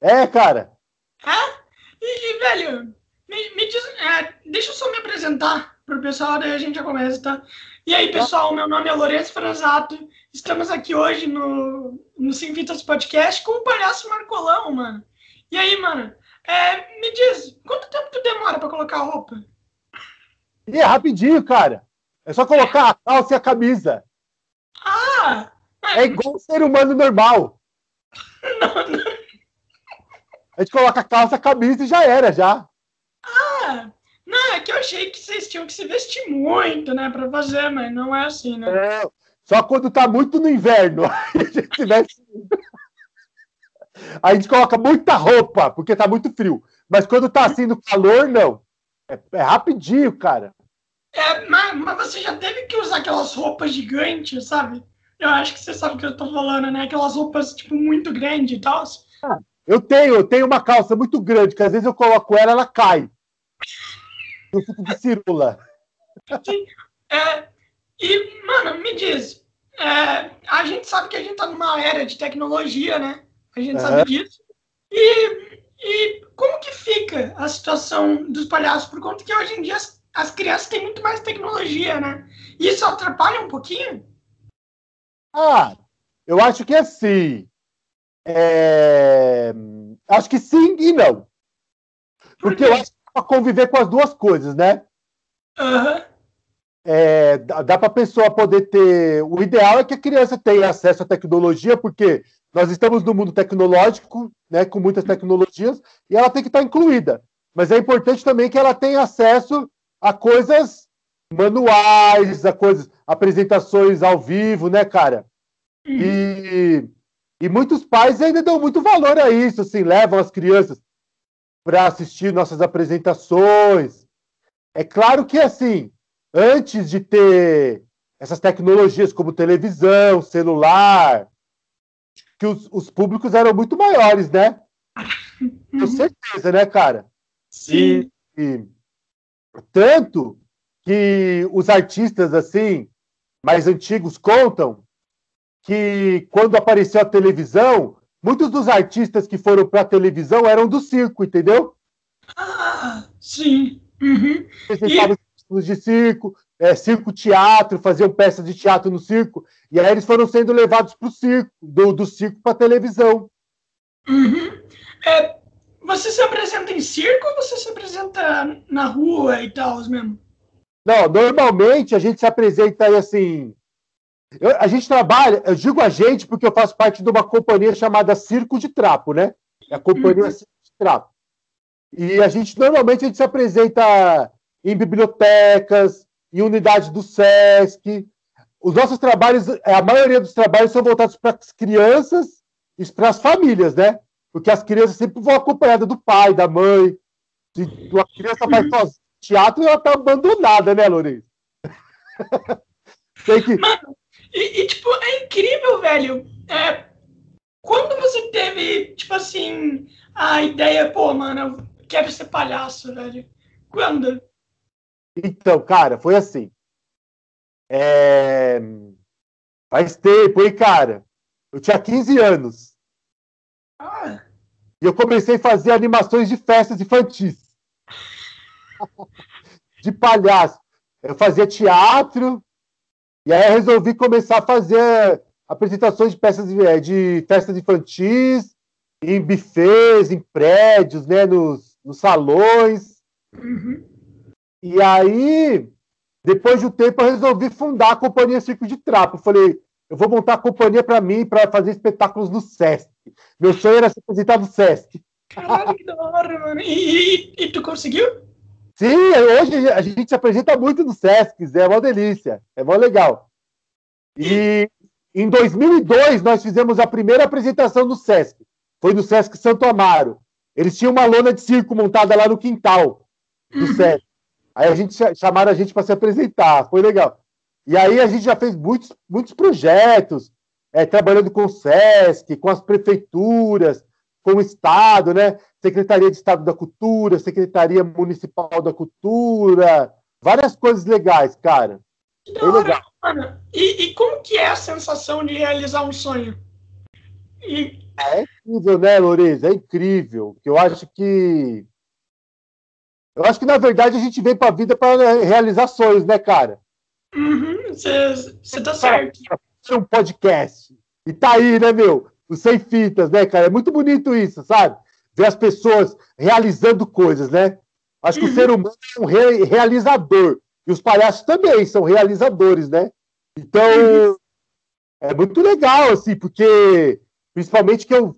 É, cara. É? E, e velho, me, me diz, é, deixa eu só me apresentar pro pessoal, daí a gente já começa, tá? E aí, pessoal, meu nome é Lourenço Franzato. Estamos aqui hoje no, no Sim Vitas Podcast com o palhaço Marcolão, mano. E aí, mano, é, me diz, quanto tempo tu demora pra colocar a roupa? E é rapidinho, cara. É só colocar a calça e a camisa. Ah! É igual um ser humano normal. Não, não. A gente coloca a calça, a camisa e já era, já. Ah! Não, é que eu achei que vocês tinham que se vestir muito, né, pra fazer, mas não é assim, né? É, só quando tá muito no inverno. Aí a gente veste. A gente coloca muita roupa, porque tá muito frio. Mas quando tá assim no calor, não. É, é rapidinho, cara. É, mas, mas você já teve que usar aquelas roupas gigantes, sabe? Eu acho que você sabe o que eu tô falando, né? Aquelas roupas, tipo, muito grandes e tal. Eu tenho, eu tenho uma calça muito grande, que às vezes eu coloco ela, ela cai. Eu fico de cirula. Sim. É, e, mano, me diz, é, a gente sabe que a gente tá numa era de tecnologia, né? A gente É. sabe disso. E, e como que fica a situação dos palhaços? Por conta que hoje em dia as, as crianças têm muito mais tecnologia, né? Isso atrapalha um pouquinho? Ah, eu acho que assim. É, Acho que sim e não. Por Porque eu acho que dá pra conviver com as duas coisas, né? Aham. É, dá dá para a pessoa poder ter. O ideal é que a criança tenha acesso à tecnologia, porque nós estamos no mundo tecnológico, né, com muitas tecnologias, e ela tem que estar incluída. Mas é importante também que ela tenha acesso a coisas manuais, a coisas, apresentações ao vivo, né, cara? E, e muitos pais ainda dão muito valor a isso, assim, levam as crianças para assistir nossas apresentações. É claro que, assim, antes de ter essas tecnologias como televisão, celular, que os, os públicos eram muito maiores, né? Com certeza, né, cara? Sim. E tanto que os artistas assim mais antigos contam que quando apareceu a televisão, muitos dos artistas que foram para a televisão eram do circo, entendeu? Ah, sim. Uhum. Apresentavam espetáculos de circo, é, circo teatro, faziam peças de teatro no circo, e aí eles foram sendo levados para o circo, do, do circo para a televisão. Uhum. É, você se apresenta em circo ou você se apresenta na rua e tal mesmo? Não, normalmente a gente se apresenta aí assim. Eu- a gente trabalha, eu digo a gente porque eu faço parte de uma companhia chamada Circo de Trapo, né? É a companhia Uhum. Circo de Trapo. E a gente normalmente a gente se apresenta em bibliotecas, em unidades do SESC. Os nossos trabalhos, a maioria dos trabalhos são voltados para as crianças e para as famílias, né? Porque as crianças sempre vão acompanhadas do pai, da mãe. Se a criança vai sozinha no teatro, ela está abandonada, né, Lourenço? Tem que... E, e, tipo, é incrível, velho. É, quando você teve, tipo assim, a ideia, pô, mano, eu quero ser palhaço, velho. Quando? Então, cara, foi assim. É... Faz tempo, hein, cara? Eu tinha 15 anos. Ah, E eu comecei a fazer animações de festas infantis. de palhaço. Eu fazia teatro, e aí eu resolvi começar a fazer apresentações de peças de, eh, de festas infantis, em bufês, em prédios, né, nos, nos salões. uhum. E aí, depois de um tempo, eu resolvi fundar a Companhia Circo de Trapo. Eu falei, eu vou montar a companhia para mim, para fazer espetáculos no Sesc. Meu sonho era se apresentar no Sesc. Caralho, que da hora, mano. E, e, e tu conseguiu? Sim, hoje a gente se apresenta muito no Sesc, é uma delícia, é mó legal. E em 2002 nós fizemos a primeira apresentação no Sesc, foi no Sesc Santo Amaro. Eles tinham uma lona de circo montada lá no quintal do Sesc. Aí a gente cha- chamaram a gente para se apresentar, foi legal. E aí a gente já fez muitos, muitos projetos, é, trabalhando com o Sesc, com as prefeituras, com o Estado, né? Secretaria de Estado da Cultura, Secretaria Municipal da Cultura, várias coisas legais, cara. Que da hora, legal. mano. E, e como que é a sensação de realizar um sonho? E... É incrível, né, Lourenço? É incrível. Eu acho que. Eu acho que, na verdade, a gente vem para a vida para realizar sonhos, né, cara? Você uhum, tá certo. Um podcast. E tá aí, né, meu? Os sem fitas, né, cara? É muito bonito isso, sabe? Ver as pessoas realizando coisas, né? Acho que uhum. o ser humano é um re realizador. E os palhaços também são realizadores, né? Então, uhum. é muito legal, assim, porque principalmente que eu.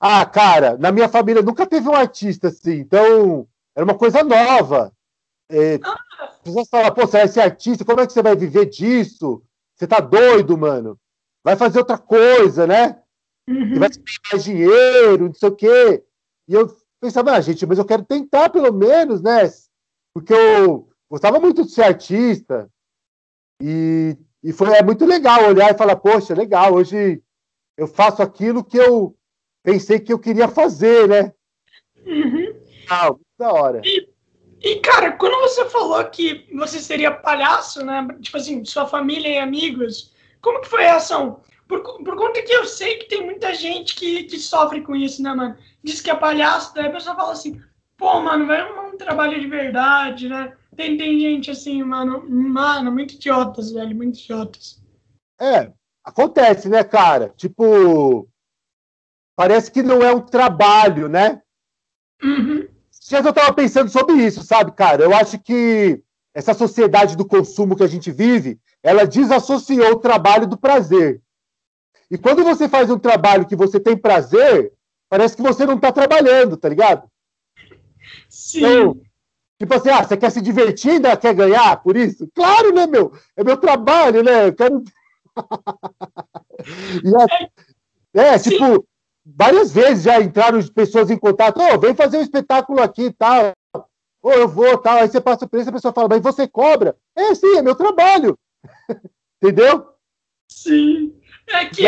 Ah, cara, na minha família nunca teve um artista assim, então era uma coisa nova. É, ah. As pessoas falam, pô, você vai ser artista, como é que você vai viver disso? Você tá doido, mano? Vai fazer outra coisa, né? Uhum. Você vai mais dinheiro, não sei o quê. E eu pensava, ah, gente, mas eu quero tentar pelo menos, né? Porque eu gostava muito de ser artista. E, e foi é muito legal olhar e falar, poxa, legal, hoje eu faço aquilo que eu pensei que eu queria fazer, né? Uhum. Ah, da hora. E, e, cara, quando você falou que você seria palhaço, né? Tipo assim, sua família e amigos, como que foi a reação? Por, por conta que eu sei que tem muita gente que, que sofre com isso, né, mano? Diz que é palhaço, daí a pessoa fala assim, pô, mano, vai arrumar um trabalho de verdade, né? Tem, tem gente assim, mano, mano, muito idiotas, velho, muito idiotas. É, acontece, né, cara? Tipo, parece que não é um trabalho, né? Uhum. Já eu tava pensando sobre isso, sabe, cara? Eu acho que essa sociedade do consumo que a gente vive, ela desassociou o trabalho do prazer. E quando você faz um trabalho que você tem prazer, parece que você não está trabalhando, tá ligado? Sim. Então, tipo assim, ah, você quer se divertir ainda quer ganhar por isso? Claro, né, meu? É meu trabalho, né? Eu quero. é, é tipo, várias vezes já entraram pessoas em contato, ô, oh, vem fazer um espetáculo aqui e tal. Ou eu vou, tal. Aí você passa o preço, a pessoa fala, mas você cobra? É, sim, é meu trabalho. Entendeu? Sim. É que,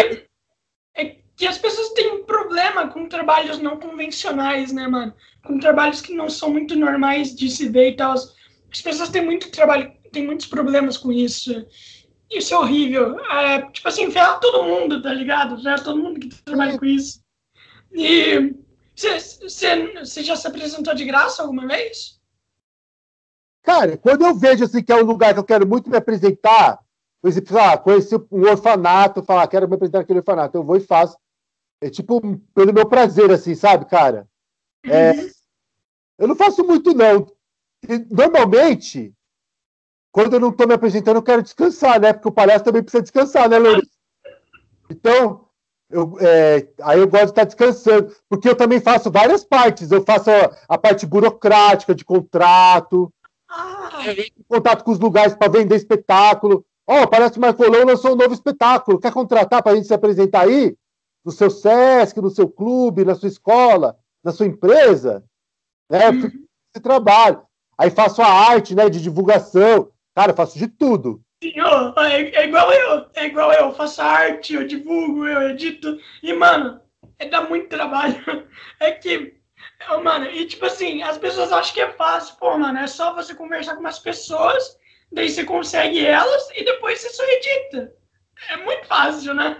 é que as pessoas têm um problema com trabalhos não convencionais, né, mano? Com trabalhos que não são muito normais de se ver e tal. As pessoas têm muito trabalho, têm muitos problemas com isso. Isso é horrível. É, tipo assim, ferra todo mundo, tá ligado? Ferra todo mundo que trabalha com isso. E você já se apresentou de graça alguma vez? Cara, quando eu vejo assim que é um lugar que eu quero muito me apresentar, por exemplo, ah, conheci um orfanato, falar, ah, quero me apresentar naquele orfanato, eu vou e faço. É tipo, pelo meu prazer, assim, sabe, cara? É, uhum. Eu não faço muito, não. Normalmente, quando eu não estou me apresentando, eu quero descansar, né? Porque o palhaço também precisa descansar, né, Lourenço? Então, eu, é, aí eu gosto de estar descansando, porque eu também faço várias partes. Eu faço a, a parte burocrática de contrato, ah. contato com os lugares para vender espetáculo. Ó, oh, parece que o Marcolão lançou um novo espetáculo. Quer contratar para a gente se apresentar aí? No seu SESC, no seu clube, na sua escola, na sua empresa? Né? Uhum. Esse trabalho. Aí faço a arte né, de divulgação. Cara, eu faço de tudo. Oh, é, é, igual eu, é igual eu, faço arte, eu divulgo, eu edito. E, mano, é, dá muito trabalho. É que, mano, e tipo assim, as pessoas acham que é fácil. Pô, mano, é só você conversar com umas pessoas daí você consegue elas e depois você só edita. É muito fácil, né?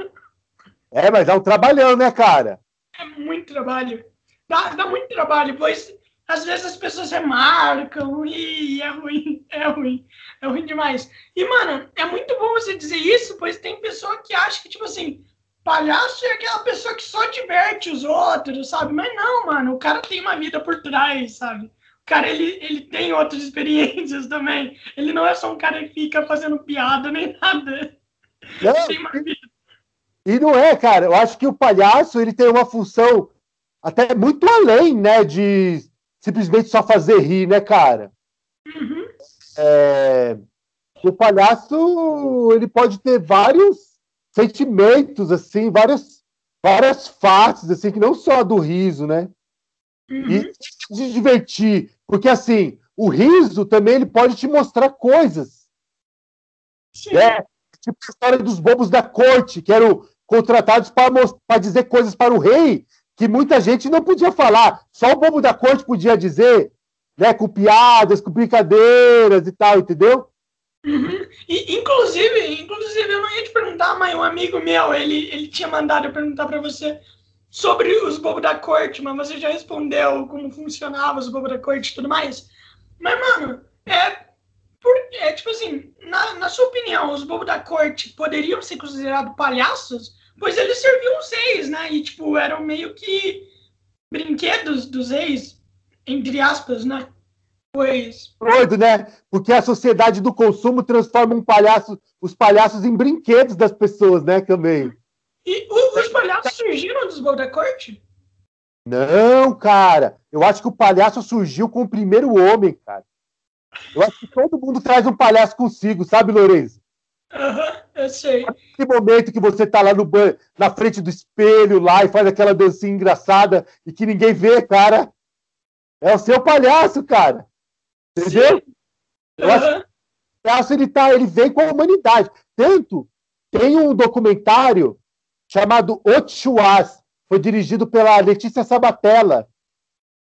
É, mas dá um trabalhão, né, cara? É muito trabalho. Dá, dá muito trabalho, pois às vezes as pessoas remarcam e é ruim, é ruim, é ruim demais. E, mano, é muito bom você dizer isso, pois tem pessoa que acha que, tipo assim, palhaço é aquela pessoa que só diverte os outros, sabe? Mas não, mano, o cara tem uma vida por trás, sabe? Cara, ele, ele tem outras experiências também. Ele não é só um cara que fica fazendo piada nem nada. e não é, cara. Eu acho que o palhaço ele tem uma função até muito além, né, de simplesmente só fazer rir, né, cara? Uhum. É, o palhaço ele pode ter vários sentimentos, assim, várias, várias faces, assim, que não só do riso, né? Uhum. E se divertir, porque assim, o riso também ele pode te mostrar coisas. Sim. É, tipo a história dos bobos da corte, que eram contratados para dizer coisas para o rei que muita gente não podia falar. Só o bobo da corte podia dizer, né, com piadas, com brincadeiras e tal, entendeu? Uhum. E, inclusive, inclusive, eu não ia te perguntar, mas um amigo meu, ele, ele tinha mandado eu perguntar para você sobre os bobos da corte, mas você já respondeu como funcionava os bobos da corte e tudo mais. Mas, mano, é, por, é tipo assim, na, na sua opinião, os bobos da corte poderiam ser considerados palhaços? Pois eles serviam os reis, né? E, tipo, eram meio que brinquedos dos reis, entre aspas, né? Pois. Doido, né? Porque a sociedade do consumo transforma um palhaço, os palhaços em brinquedos das pessoas, né? Também. E os palhaços surgiram dos bobos da corte? Não, cara. Eu acho que o palhaço surgiu com o primeiro homem, cara. Eu acho que todo mundo traz um palhaço consigo, sabe, Lourenço? Aham, uhum, eu sei. Aquele momento que você tá lá no banho, na frente do espelho lá e faz aquela dancinha engraçada e que ninguém vê, cara. É o seu palhaço, cara. Entendeu? Sim. Eu uhum. acho que o palhaço ele, tá, ele vem com a humanidade. Tanto tem um documentário chamado Otshuas, foi dirigido pela Letícia Sabatella,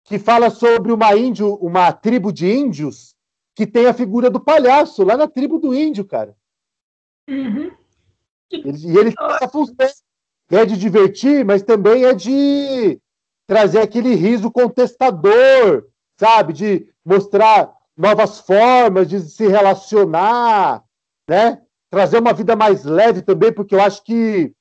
que fala sobre uma índio, uma tribo de índios que tem a figura do palhaço lá na tribo do índio, cara. Uhum. E ele tem essa função. É de divertir, mas também é de trazer aquele riso contestador, sabe? De mostrar novas formas de se relacionar, né? Trazer uma vida mais leve também, porque eu acho que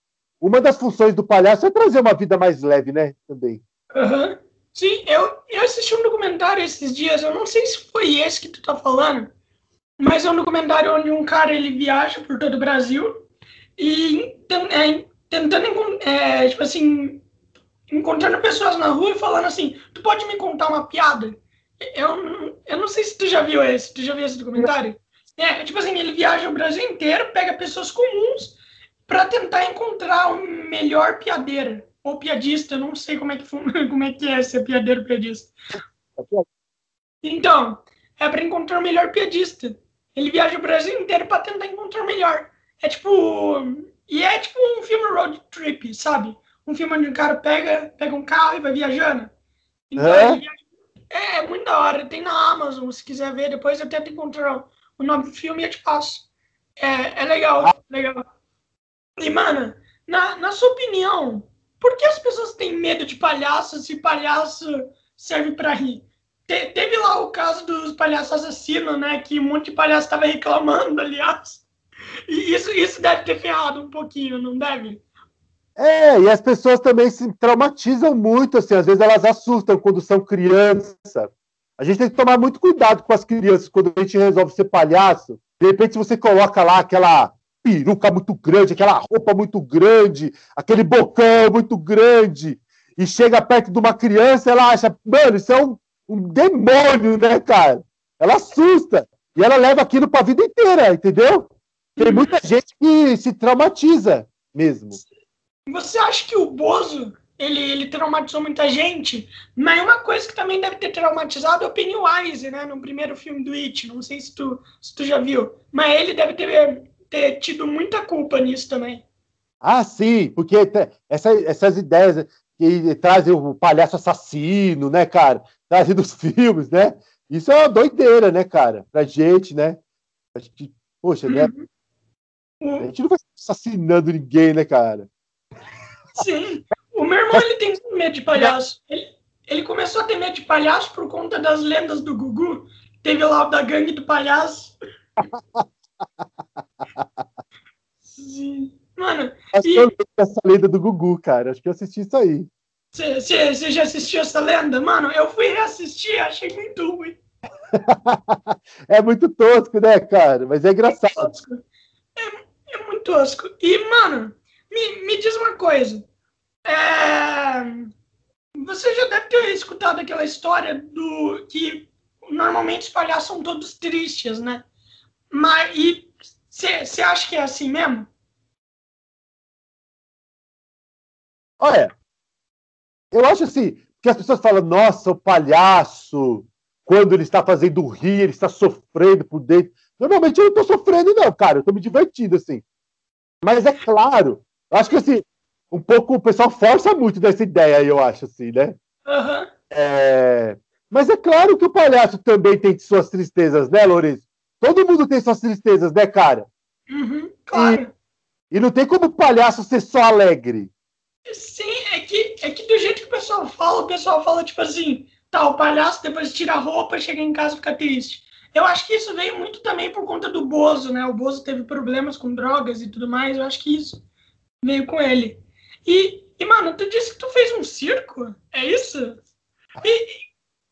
uma das funções do palhaço é trazer uma vida mais leve, né? Também. Uhum. Sim, eu, eu assisti um documentário esses dias, eu não sei se foi esse que tu tá falando, mas é um documentário onde um cara ele viaja por todo o Brasil e é, tentando, é, tipo assim, encontrando pessoas na rua e falando assim, tu pode me contar uma piada? Eu, eu não sei se tu já viu esse, tu já viu esse documentário? É, tipo assim, ele viaja o Brasil inteiro, pega pessoas comuns para tentar encontrar o um melhor piadeira ou piadista, eu não sei como é que, como é, que é ser piadeiro piadista. Então, é para encontrar o melhor piadista. Ele viaja o Brasil inteiro para tentar encontrar o melhor. É tipo. E é tipo um filme road trip, sabe? Um filme onde o cara pega, pega um carro e vai viajando. Então, é? Viaja... é, é muito da hora. Tem na Amazon, se quiser ver. Depois eu tento encontrar o nome do filme e eu te passo. É, é legal, ah. legal. E, mano, na, na sua opinião, por que as pessoas têm medo de palhaço se palhaço serve para rir? Te, teve lá o caso dos palhaços assassinos, né? Que um monte de palhaço estava reclamando, aliás. E isso, isso deve ter ferrado um pouquinho, não deve? É, e as pessoas também se traumatizam muito, assim, às vezes elas assustam quando são crianças. A gente tem que tomar muito cuidado com as crianças quando a gente resolve ser palhaço. De repente, você coloca lá aquela peruca muito grande, aquela roupa muito grande, aquele bocão muito grande, e chega perto de uma criança, ela acha, mano, isso é um, um demônio, né, cara? Ela assusta. E ela leva aquilo para a vida inteira, entendeu? Tem muita gente que se traumatiza mesmo. Você acha que o Bozo ele, ele traumatizou muita gente? Mas uma coisa que também deve ter traumatizado é o Pennywise, né? No primeiro filme do It. Não sei se tu, se tu já viu. Mas ele deve ter ter tido muita culpa nisso também. Ah, sim, porque essa, essas ideias que trazem o palhaço assassino, né, cara? Trazem dos filmes, né? Isso é uma doideira, né, cara? Pra gente, né? A gente, poxa, né? Uhum. A gente não vai assassinando ninguém, né, cara? Sim. O meu irmão, ele tem medo de palhaço. Ele, ele começou a ter medo de palhaço por conta das lendas do Gugu. Teve lá o da gangue do palhaço. Sim. E... lembro dessa lenda do Gugu, cara. Acho que eu assisti isso aí. Você já assistiu essa lenda? Mano, eu fui reassistir, achei muito ruim. é muito tosco, né, cara? Mas é engraçado. É, é, é muito tosco. E, mano, me, me diz uma coisa. É... Você já deve ter escutado aquela história do que normalmente os palhaços são todos tristes, né? Mas e você acha que é assim mesmo? Olha, eu acho assim, que as pessoas falam, nossa, o palhaço, quando ele está fazendo rir, ele está sofrendo por dentro. Normalmente eu não estou sofrendo, não, cara, eu estou me divertindo, assim. Mas é claro, eu acho que assim, um pouco o pessoal força muito dessa ideia, eu acho, assim, né? Uhum. É... Mas é claro que o palhaço também tem suas tristezas, né, Lourenço? todo mundo tem suas tristezas, né, cara? Uhum, claro. E, e não tem como palhaço ser só alegre. Sim, é que, é que do jeito que o pessoal fala, o pessoal fala tipo assim, tá, o palhaço depois tira a roupa, chega em casa e fica triste. Eu acho que isso veio muito também por conta do Bozo, né? O Bozo teve problemas com drogas e tudo mais, eu acho que isso veio com ele. E, e mano, tu disse que tu fez um circo? É isso? E,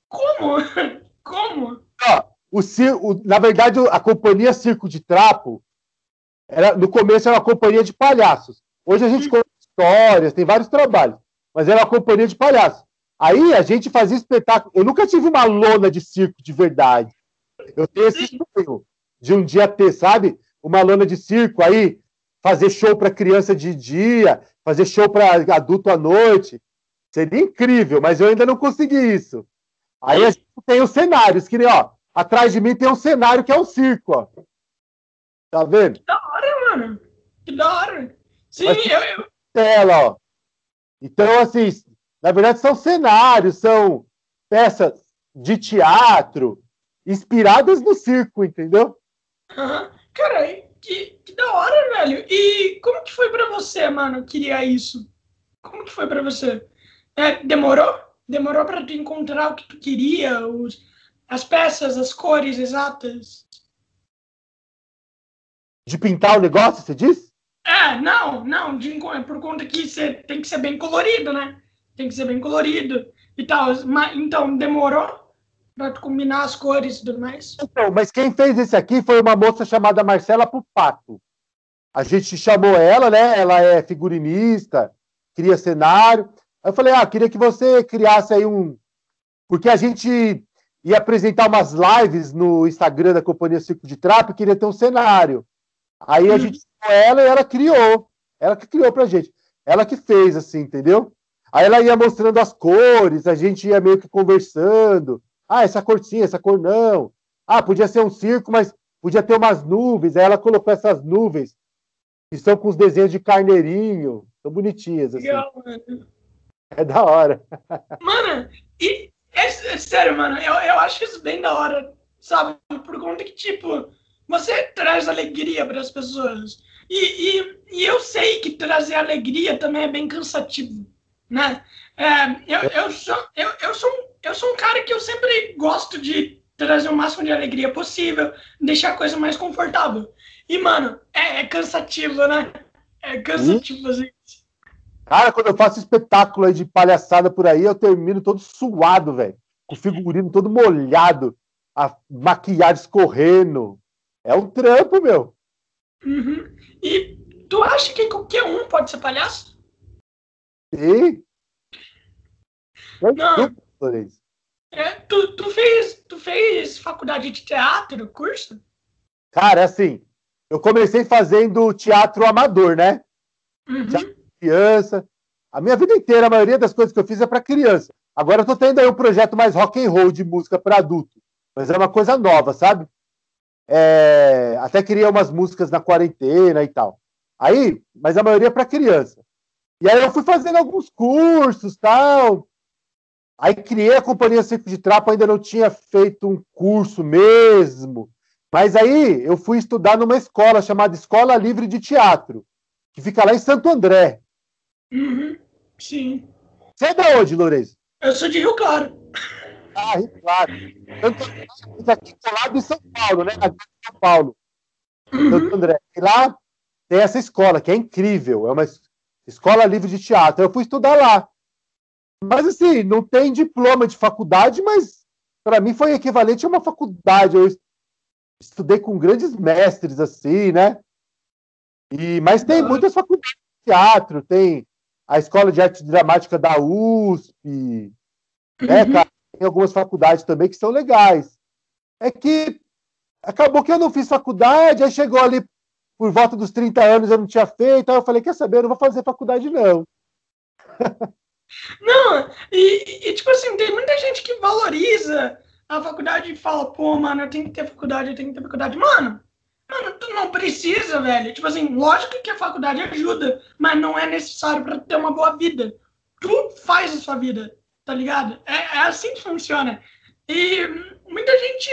como? Como? Ó, o, circo, na verdade, a companhia Circo de Trapo, era, no começo era uma companhia de palhaços. Hoje a gente hum. Histórias, tem vários trabalhos, mas era uma companhia de palhaços. Aí a gente fazia espetáculo. Eu nunca tive uma lona de circo de verdade. Eu tenho esse sonho de um dia ter, sabe? Uma lona de circo aí, fazer show para criança de dia, fazer show para adulto à noite. Seria incrível, mas eu ainda não consegui isso. Aí a gente tem os cenários, que nem, ó, atrás de mim tem um cenário que é um circo, ó. Tá vendo? Que da hora, mano. Que da hora. Sim, mas, eu, eu... Tela, ó. Então, assim, na verdade, são cenários, são peças de teatro inspiradas no circo, entendeu? Uhum. Cara, que, que da hora, velho. E como que foi para você, mano, criar isso? Como que foi para você? É, demorou? Demorou para tu encontrar o que tu queria, os, as peças, as cores exatas? De pintar o negócio, você disse? É, não, não, de, por conta que você tem que ser bem colorido, né? tem que ser bem colorido e tal. Então, demorou para combinar as cores e tudo mais? Então, mas quem fez esse aqui foi uma moça chamada Marcela Pupato. A gente chamou ela, né? Ela é figurinista, cria cenário. Aí eu falei, ah, queria que você criasse aí um. Porque a gente ia apresentar umas lives no Instagram da Companhia Circo de Trapo e queria ter um cenário. Aí a hum. gente ela e ela criou. Ela que criou pra gente. Ela que fez, assim, entendeu? Aí ela ia mostrando as cores, a gente ia meio que conversando. Ah, essa cor sim, essa cor não. Ah, podia ser um circo, mas podia ter umas nuvens. Aí ela colocou essas nuvens, que são com os desenhos de carneirinho. São bonitinhas, assim. Legal, mano. É da hora. Mano, e é, é sério, mano, eu, eu acho isso bem da hora, sabe? Por conta que, tipo, você traz alegria para as pessoas. E, e, e eu sei que trazer alegria também é bem cansativo né? É, eu, eu, sou, eu, eu, sou, eu sou um cara que eu sempre gosto de trazer o máximo de alegria possível, deixar a coisa mais confortável. E, mano, é, é cansativo, né? É cansativo fazer isso. Cara, quando eu faço espetáculo aí de palhaçada por aí, eu termino todo suado, velho. Com o figurino todo molhado, a maquiagem escorrendo. É um trampo, meu. Uhum. E tu acha que qualquer um pode ser palhaço? E? Não. É, tu, tu, fez, tu fez faculdade de teatro, curso? Cara, assim, eu comecei fazendo teatro amador, né? Uhum. Teatro criança. A minha vida inteira, a maioria das coisas que eu fiz é para criança. Agora eu tô tendo aí um projeto mais rock and roll de música para adulto. Mas é uma coisa nova, sabe? É... Até queria umas músicas na quarentena e tal. Aí, mas a maioria é para criança. E aí eu fui fazendo alguns cursos, tal. Aí criei a Companhia Circo de Trapo, ainda não tinha feito um curso mesmo. Mas aí eu fui estudar numa escola chamada Escola Livre de Teatro, que fica lá em Santo André. Uhum, sim. Você é de onde, Lourenço? Eu sou de Rio Claro. Ah, Rio Claro. André, aqui colado em São Paulo, né? Aqui em São Paulo. Santo André. E lá tem essa escola, que é incrível. É uma Escola Livre de Teatro. Eu fui estudar lá. Mas, assim, não tem diploma de faculdade, mas para mim foi equivalente a uma faculdade. Eu estudei com grandes mestres, assim, né? E, mas tem muitas faculdades de teatro, tem a Escola de Arte Dramática da USP, né, uhum. cara? Tem algumas faculdades também que são legais. É que acabou que eu não fiz faculdade, aí chegou ali por volta dos 30 anos eu não tinha feito, aí eu falei, quer saber, eu não vou fazer faculdade não. Não, e, e, tipo assim, tem muita gente que valoriza a faculdade e fala, pô, mano, eu tenho que ter faculdade, eu tenho que ter faculdade. Mano, mano, tu não precisa, velho. Tipo assim, lógico que a faculdade ajuda, mas não é necessário para ter uma boa vida. Tu faz a sua vida, tá ligado? É, é assim que funciona. E muita gente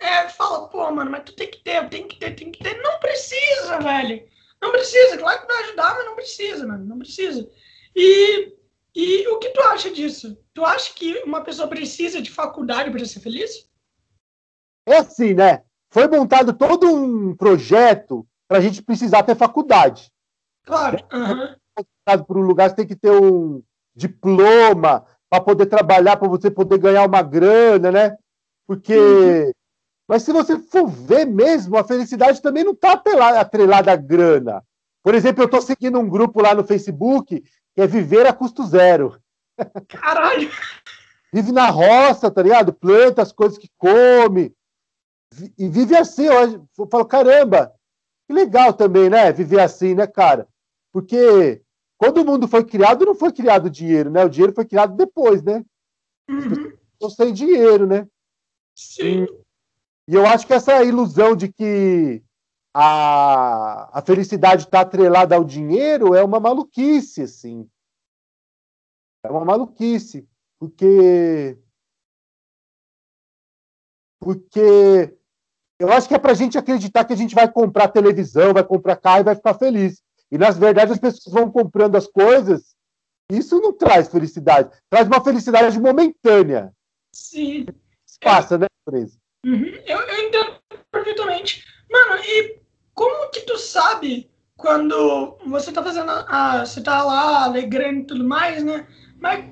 é, fala, pô, mano, mas tu tem que ter, tem que ter, tem que ter. Não precisa, velho. Não precisa. Claro que vai ajudar, mas não precisa, mano. Não precisa. E, e o que tu acha disso? Tu acha que uma pessoa precisa de faculdade para ser feliz? É assim, né? Foi montado todo um projeto para a gente precisar ter faculdade. Claro. Uhum. Para um lugar, você tem que ter um diploma para poder trabalhar, para você poder ganhar uma grana, né? Porque uhum. Mas se você for ver mesmo, a felicidade também não está atrelada à grana. Por exemplo, eu estou seguindo um grupo lá no Facebook que é viver a custo zero. Caralho! Vive na roça, tá ligado? Planta as coisas que come. E vive assim. Eu falo, caramba, que legal também, né? Viver assim, né, cara? Porque quando o mundo foi criado, não foi criado dinheiro, né? O dinheiro foi criado depois, né? Uhum. sem dinheiro, né? Sim. E, e eu acho que essa ilusão de que a, a felicidade está atrelada ao dinheiro é uma maluquice, assim. É uma maluquice, porque porque eu acho que é para a gente acreditar que a gente vai comprar televisão, vai comprar carro e vai ficar feliz. E, na verdade, as pessoas vão comprando as coisas. Isso não traz felicidade. Traz uma felicidade momentânea. Sim. Passa, né, Presa? Uhum. Eu, eu entendo perfeitamente. Mano, e como que tu sabe quando você tá fazendo a, você tá lá alegrando e tudo mais, né? Mas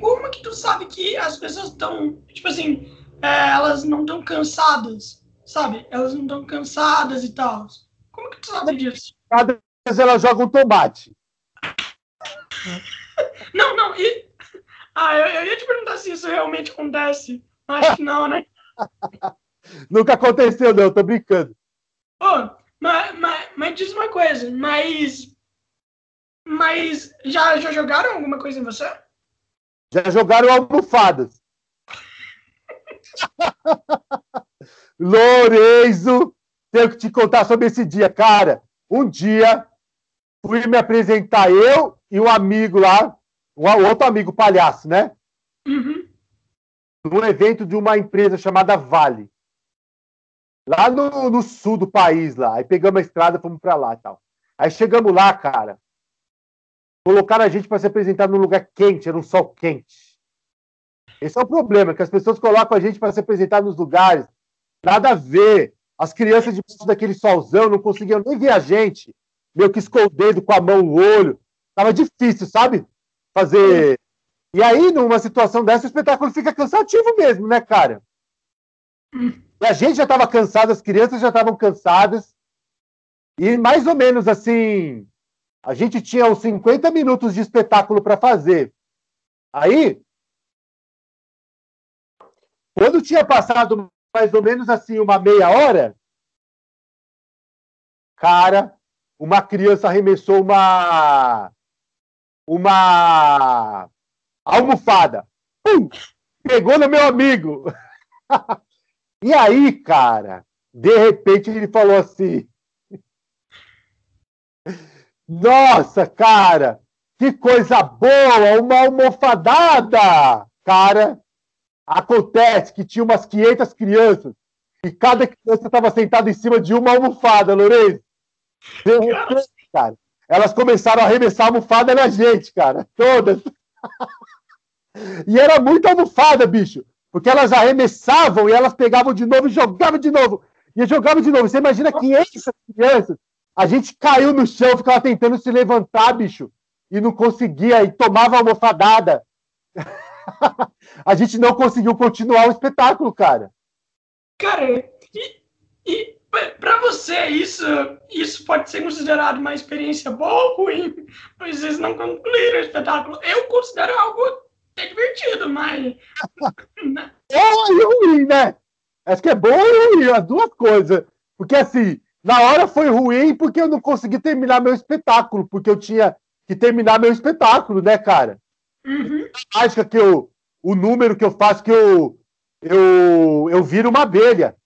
como que tu sabe que as pessoas estão, tipo assim, é, elas não estão cansadas, sabe? Elas não estão cansadas e tal. Como que tu sabe disso? Cada vez elas jogam tomate. Não, não, e... Ah, eu, eu ia te perguntar se isso realmente acontece. Acho que não, né? Nunca aconteceu, não, tô brincando. Oh, mas, mas, mas diz uma coisa, mas. Mas já, já jogaram alguma coisa em você? Já jogaram almofadas. Lorenzo, tenho que te contar sobre esse dia. Cara, um dia fui me apresentar eu e um amigo lá, um outro amigo palhaço, né? Uhum num evento de uma empresa chamada Vale. Lá no, no sul do país, lá. Aí pegamos a estrada, fomos para lá e tal. Aí chegamos lá, cara. Colocaram a gente para se apresentar num lugar quente, era um sol quente. Esse é o problema, que as pessoas colocam a gente para se apresentar nos lugares. Nada a ver. As crianças debaixo daquele solzão não conseguiam nem ver a gente. Meio que escondendo com a mão o olho. Tava difícil, sabe? Fazer e aí, numa situação dessa, o espetáculo fica cansativo mesmo, né, cara? E a gente já estava cansado, as crianças já estavam cansadas. E mais ou menos assim, a gente tinha uns 50 minutos de espetáculo para fazer. Aí, quando tinha passado mais ou menos assim uma meia hora, cara, uma criança arremessou uma uma almofada. Pum! Pegou no meu amigo. e aí, cara, de repente ele falou assim: Nossa, cara, que coisa boa, uma almofadada! Cara, acontece que tinha umas 500 crianças e cada criança estava sentada em cima de uma almofada, Lourenço. Cara, elas começaram a arremessar a almofada na gente, cara, todas. E era muito almofada, bicho. Porque elas arremessavam e elas pegavam de novo e jogavam de novo. E jogavam de novo. Você imagina 500 crianças. A gente caiu no chão, ficava tentando se levantar, bicho. E não conseguia, e tomava almofadada. a gente não conseguiu continuar o espetáculo, cara. Cara, e, e para você isso, isso pode ser considerado uma experiência boa ou ruim? Pois vocês não concluíram o espetáculo. Eu considero algo é divertido, mas. e ruim, né? Acho que é bom e ruim, as duas coisas. Porque assim, na hora foi ruim porque eu não consegui terminar meu espetáculo, porque eu tinha que terminar meu espetáculo, né, cara? Uhum. A mágica que eu. O número que eu faço que eu. Eu, eu viro uma abelha.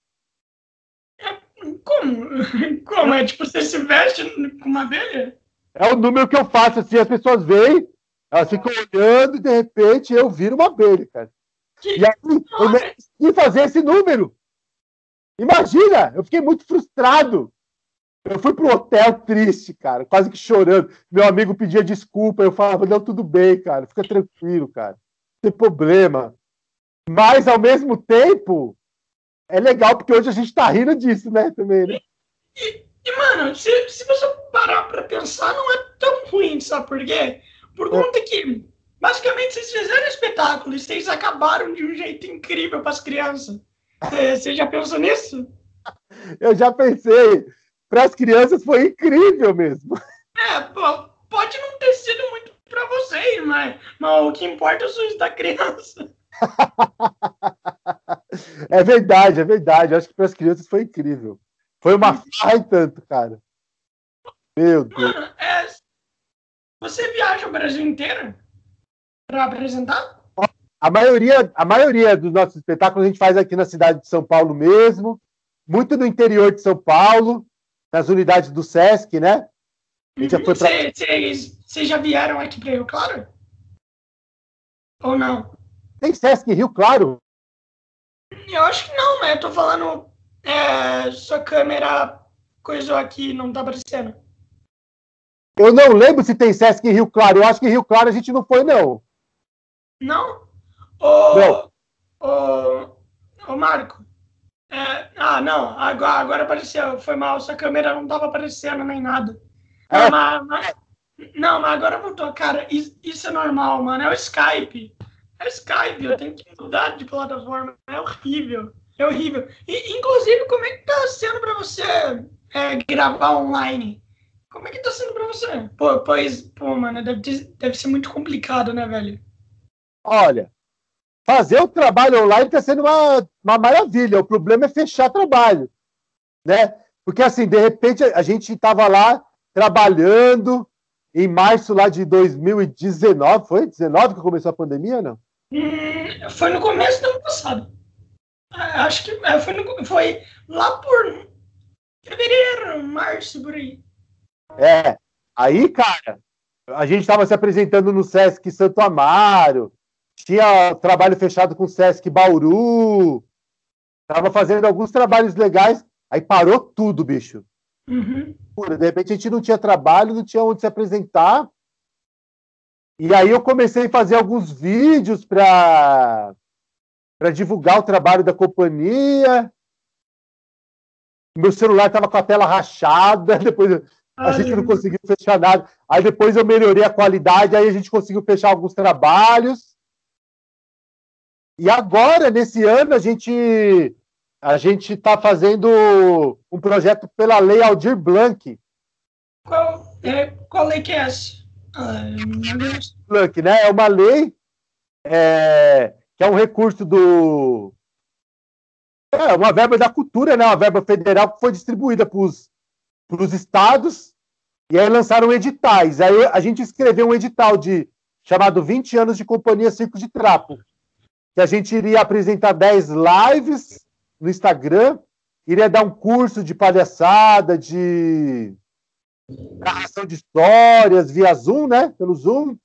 Como? Como? É tipo, você se veste com uma abelha? É o número que eu faço, assim, as pessoas veem, elas ficam olhando e de repente eu viro uma abelha, cara. E aí eu consegui fazer esse número. Imagina, eu fiquei muito frustrado. Eu fui pro hotel triste, cara, quase que chorando. Meu amigo pedia desculpa, eu falava, não, tudo bem, cara, fica tranquilo, cara, não tem problema. Mas, ao mesmo tempo, é legal, porque hoje a gente tá rindo disso, né, também, né? E, e mano, se, se você parar pra pensar, não é tão ruim, sabe por quê? Por é. conta que, basicamente, vocês fizeram espetáculo e vocês acabaram de um jeito incrível para as crianças. Você já pensou nisso? Eu já pensei para as crianças foi incrível mesmo. É, pô, pode não ter sido muito para vocês, mas, mas o que importa é o sorriso da criança. é verdade, é verdade. Acho que para as crianças foi incrível. Foi uma farra e tanto, cara. Meu Deus. Mano, é... Você viaja o Brasil inteiro para apresentar? A maioria, a maioria dos nossos espetáculos a gente faz aqui na cidade de São Paulo mesmo, muito no interior de São Paulo nas unidades do SESC, né? Gente já pra... Vocês já vieram aqui para Rio Claro? Ou não? Tem SESC em Rio Claro? Eu acho que não, mas eu tô falando. É, sua câmera coisou aqui, não tá aparecendo. Eu não lembro se tem Sesc em Rio Claro. Eu acho que em Rio Claro a gente não foi, não. Não? Ô, não. Ô, ô Marco, é, ah, não, agora, agora apareceu, foi mal, sua câmera não estava aparecendo nem nada. É. Não, mas, mas, não, mas agora voltou, cara, isso, isso, é normal, mano, é o Skype. É Skype, eu tenho que mudar de plataforma, é horrível, é horrível. E, inclusive, como é que tá sendo para você é, gravar online? Como é que tá sendo pra você? Pô, pois, pô, mano, deve, ter, deve ser muito complicado, né, velho? Olha, fazer o trabalho online está sendo uma, uma maravilha. O problema é fechar trabalho, né? Porque assim, de repente a gente estava lá trabalhando em março lá de 2019, foi 19 que começou a pandemia, não? Foi no começo do ano passado. Ah, acho que é, foi, no, foi lá por fevereiro, março, por aí. É, aí, cara, a gente estava se apresentando no Sesc Santo Amaro, tinha trabalho fechado com o Sesc Bauru, tava fazendo alguns trabalhos legais, aí parou tudo, bicho. Uhum. De repente a gente não tinha trabalho, não tinha onde se apresentar. E aí eu comecei a fazer alguns vídeos para para divulgar o trabalho da companhia. Meu celular estava com a tela rachada, depois a gente não conseguiu fechar nada. Aí depois eu melhorei a qualidade, aí a gente conseguiu fechar alguns trabalhos. E agora, nesse ano, a gente a gente está fazendo um projeto pela Lei Aldir Blanc. Qual, é, qual lei que é essa? Blanc, né? É uma lei é, que é um recurso do. É uma verba da cultura, né? Uma verba federal que foi distribuída para os estados e aí lançaram editais. Aí a gente escreveu um edital de chamado 20 anos de Companhia Circo de Trapo que a gente iria apresentar 10 lives no Instagram, iria dar um curso de palhaçada, de narração de histórias via Zoom, né? Pelo Zoom.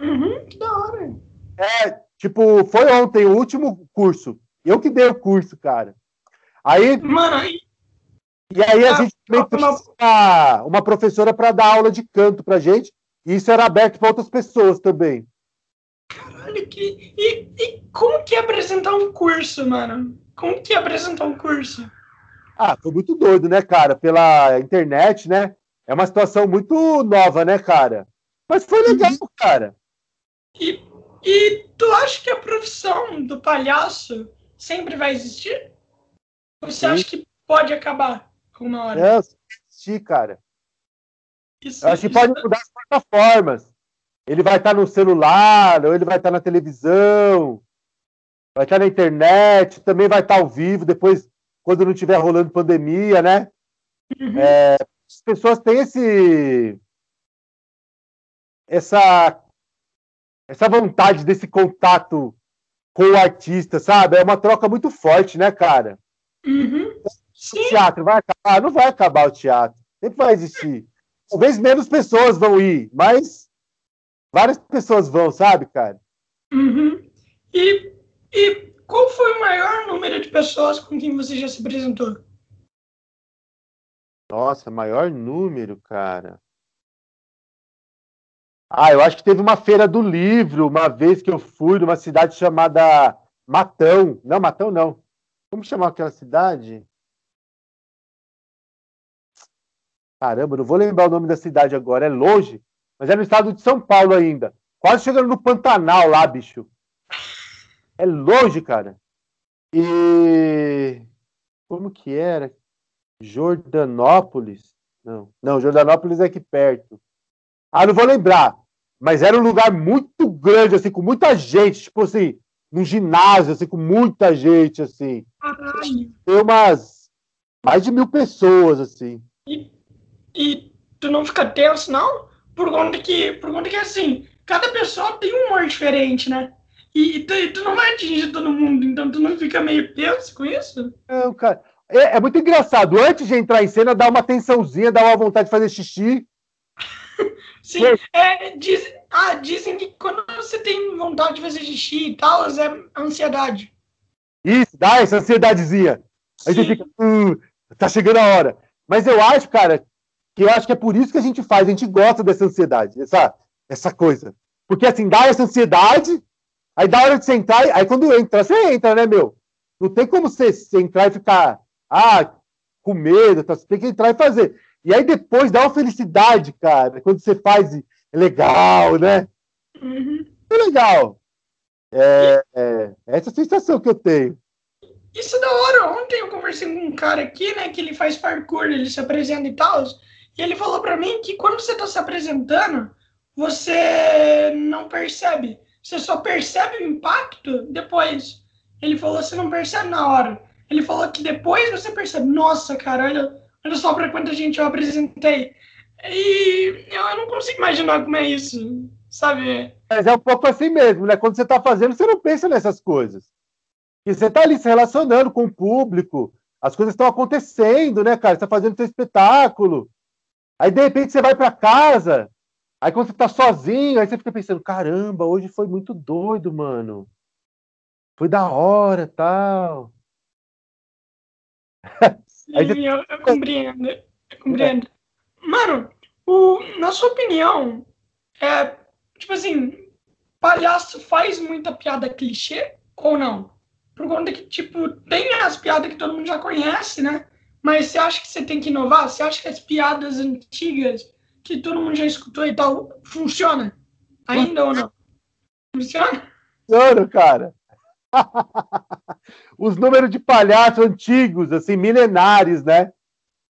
Uhum, que da hora. É, tipo, foi ontem o último curso. Eu que dei o curso, cara. Aí. Mano, aí. E aí a ah, gente também trouxe uma, uma professora para dar aula de canto pra gente. E isso era aberto para outras pessoas também. Caralho, que. E, e como que é apresentar um curso, mano? Como que é apresentar um curso? Ah, foi muito doido, né, cara? Pela internet, né? É uma situação muito nova, né, cara? Mas foi legal, uhum. cara. E, e tu acha que a profissão do palhaço sempre vai existir? Ou você Sim. acha que pode acabar uma hora? Não, existir, cara. Isso, Eu acho que pode mudar as plataformas. Ele vai estar no celular, ou ele vai estar na televisão, vai estar na internet, também vai estar ao vivo, depois, quando não estiver rolando pandemia, né? Uhum. É, as pessoas têm esse. Essa, essa vontade desse contato com o artista, sabe? É uma troca muito forte, né, cara? Uhum. O teatro vai acabar? Não vai acabar o teatro. Sempre vai existir. Talvez menos pessoas vão ir, mas várias pessoas vão, sabe, cara? Uhum. E, e qual foi o maior número de pessoas? pessoas com quem você já se apresentou? Nossa, maior número, cara. Ah, eu acho que teve uma feira do livro, uma vez que eu fui numa cidade chamada Matão. Não, Matão não. Como chamar aquela cidade? Caramba, não vou lembrar o nome da cidade agora, é longe, mas é no estado de São Paulo ainda. Quase chegando no Pantanal lá, bicho. É longe, cara. E como que era? Jordanópolis? Não, não, Jordanópolis é aqui perto. Ah, não vou lembrar. Mas era um lugar muito grande, assim, com muita gente, tipo assim, num ginásio, assim, com muita gente, assim. Caralho. Tem umas mais de mil pessoas, assim. E, e tu não fica tenso, não? Por conta que, por conta que, assim, cada pessoa tem um humor diferente, né? E, e, tu, e tu, não vai atingir todo mundo, então tu não fica meio tenso com isso? Não, cara. É, é, muito engraçado. Antes de entrar em cena, dá uma tensãozinha, dá uma vontade de fazer xixi. Sim, é, diz, ah, dizem que quando você tem vontade de fazer xixi e tal, é ansiedade. Isso, dá essa ansiedadezinha. Aí você fica, hum, tá chegando a hora. Mas eu acho, cara, que eu acho que é por isso que a gente faz, a gente gosta dessa ansiedade, essa, essa coisa. Porque assim, dá essa ansiedade, aí dá hora de você entrar, aí quando entra, você entra, né, meu? Não tem como você, você entrar e ficar ah, com medo, tá? você tem que entrar e fazer. E aí depois dá uma felicidade, cara, quando você faz, é legal, né? Uhum. É legal. É, é, essa sensação que eu tenho. Isso é da hora. Ontem eu conversei com um cara aqui, né, que ele faz parkour, ele se apresenta e tal, e ele falou para mim que quando você tá se apresentando, você não percebe. Você só percebe o impacto depois. Ele falou, você não percebe na hora. Ele falou que depois você percebe, nossa, cara, olha, olha só para quanta gente eu apresentei. E eu não consigo imaginar como é isso, sabe? Mas é um pouco assim mesmo, né? Quando você está fazendo, você não pensa nessas coisas. E você está ali se relacionando com o público, as coisas estão acontecendo, né, cara? Você está fazendo seu espetáculo. Aí, de repente, você vai para casa, aí quando você está sozinho, aí você fica pensando, caramba, hoje foi muito doido, mano. Foi da hora, tal. Sim, eu, eu, compreendo. Eu compreendo. Mano, o, na sua opinião, é, tipo assim, palhaço faz muita piada clichê ou não? Por conta que, tipo, tem as piadas que todo mundo já conhece, né? Mas você acha que você tem que inovar? Você acha que as piadas antigas que todo mundo já escutou e tal, funciona? Ainda ou não? Funciona? Funciona, cara. Os números de palhaços antigos, assim, milenares, né?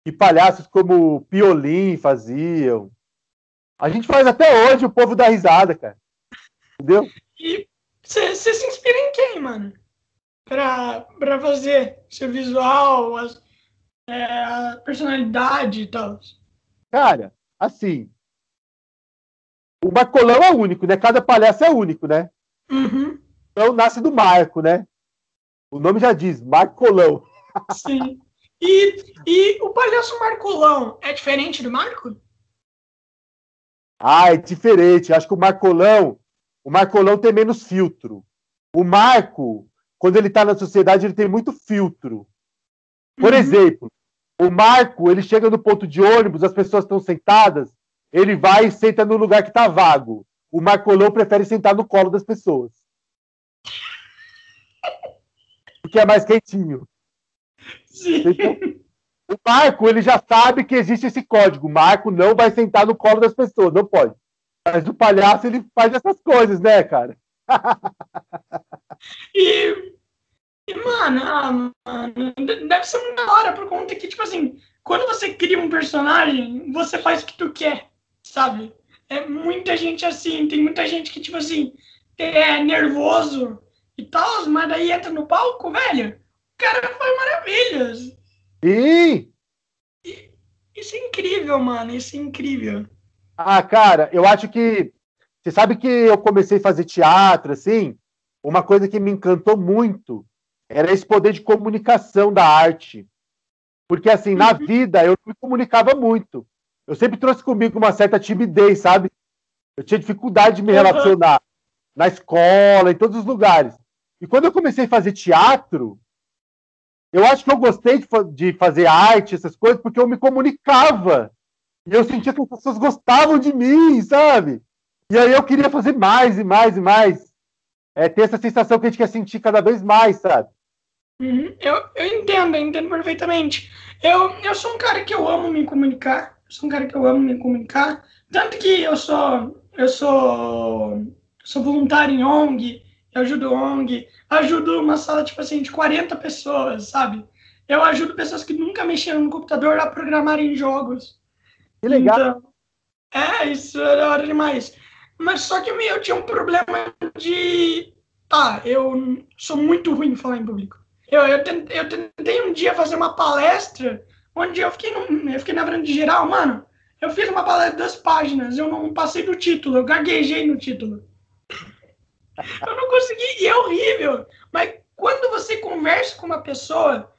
E palhaços como Piolim faziam. A gente faz até hoje o povo dá risada, cara. Entendeu? E você se inspira em quem, mano? Pra, pra fazer seu visual, as, é, a personalidade e tal. Cara, assim. O Marcolão é único, né? Cada palhaço é único, né? Uhum. Então nasce do Marco, né? O nome já diz, Marcolão. Sim. E, e o palhaço Marcolão é diferente do Marco? Ah, é diferente. Acho que o Marcolão, o Marcolão tem menos filtro. O Marco, quando ele está na sociedade, ele tem muito filtro. Por uhum. exemplo, o Marco, ele chega no ponto de ônibus, as pessoas estão sentadas, ele vai e senta no lugar que está vago. O Marcolão prefere sentar no colo das pessoas. Porque é mais quentinho. Sim. o Marco, ele já sabe que existe esse código. O Marco não vai sentar no colo das pessoas, não pode. Mas o palhaço, ele faz essas coisas, né, cara? e, e mano, ah, mano, deve ser muito da hora, por conta que, tipo assim, quando você cria um personagem, você faz o que tu quer, sabe? É muita gente assim, tem muita gente que, tipo assim, é nervoso e tal, mas daí entra no palco, velho, o cara foi maravilhas. Sim! Isso é incrível, mano, isso é incrível. Ah, cara, eu acho que. Você sabe que eu comecei a fazer teatro, assim? Uma coisa que me encantou muito era esse poder de comunicação da arte. Porque, assim, na uhum. vida eu não me comunicava muito. Eu sempre trouxe comigo uma certa timidez, sabe? Eu tinha dificuldade de me uhum. relacionar na escola, em todos os lugares. E quando eu comecei a fazer teatro, eu acho que eu gostei de, de fazer arte, essas coisas, porque eu me comunicava. E eu sentia que as pessoas gostavam de mim, sabe? E aí eu queria fazer mais e mais e mais. É ter essa sensação que a gente quer sentir cada vez mais, sabe? Uhum. Eu, eu entendo, eu entendo perfeitamente. Eu, eu sou um cara que eu amo me comunicar. Eu sou um cara que eu amo me comunicar. Tanto que eu sou, eu sou, sou voluntário em ONG, eu ajudo ONG, ajudo uma sala, tipo assim, de 40 pessoas, sabe? Eu ajudo pessoas que nunca mexeram no computador a programarem jogos. Que legal. Então, é, isso era hora demais. Mas só que eu tinha um problema de. Tá, eu sou muito ruim em falar em público. Eu, eu, tentei, eu tentei um dia fazer uma palestra onde eu fiquei, no, eu fiquei na frente de geral, mano. Eu fiz uma palestra de duas páginas, eu não passei do título, eu gaguejei no título. Eu não consegui, e é horrível. Mas quando você conversa com uma pessoa,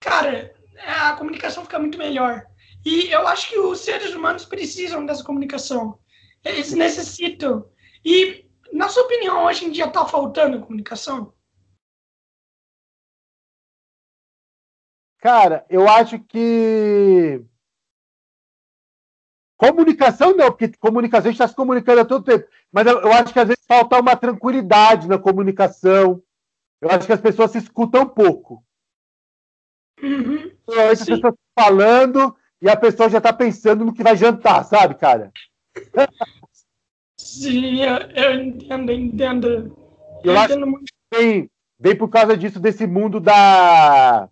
cara, a comunicação fica muito melhor. E eu acho que os seres humanos precisam dessa comunicação. Eles necessitam. E, na sua opinião, hoje em dia está faltando comunicação? Cara, eu acho que. Comunicação não, porque comunicação a gente está se comunicando a todo tempo. Mas eu, eu, acho que às vezes falta uma tranquilidade na comunicação. Eu acho que as pessoas se escutam pouco. Uhum. As pessoas falando e a pessoa já está pensando no que vai jantar, sabe, cara? Sim, eu, eu entendo, entendo. Eu, eu acho entendo muito. que vem, vem por causa disso, desse mundo da,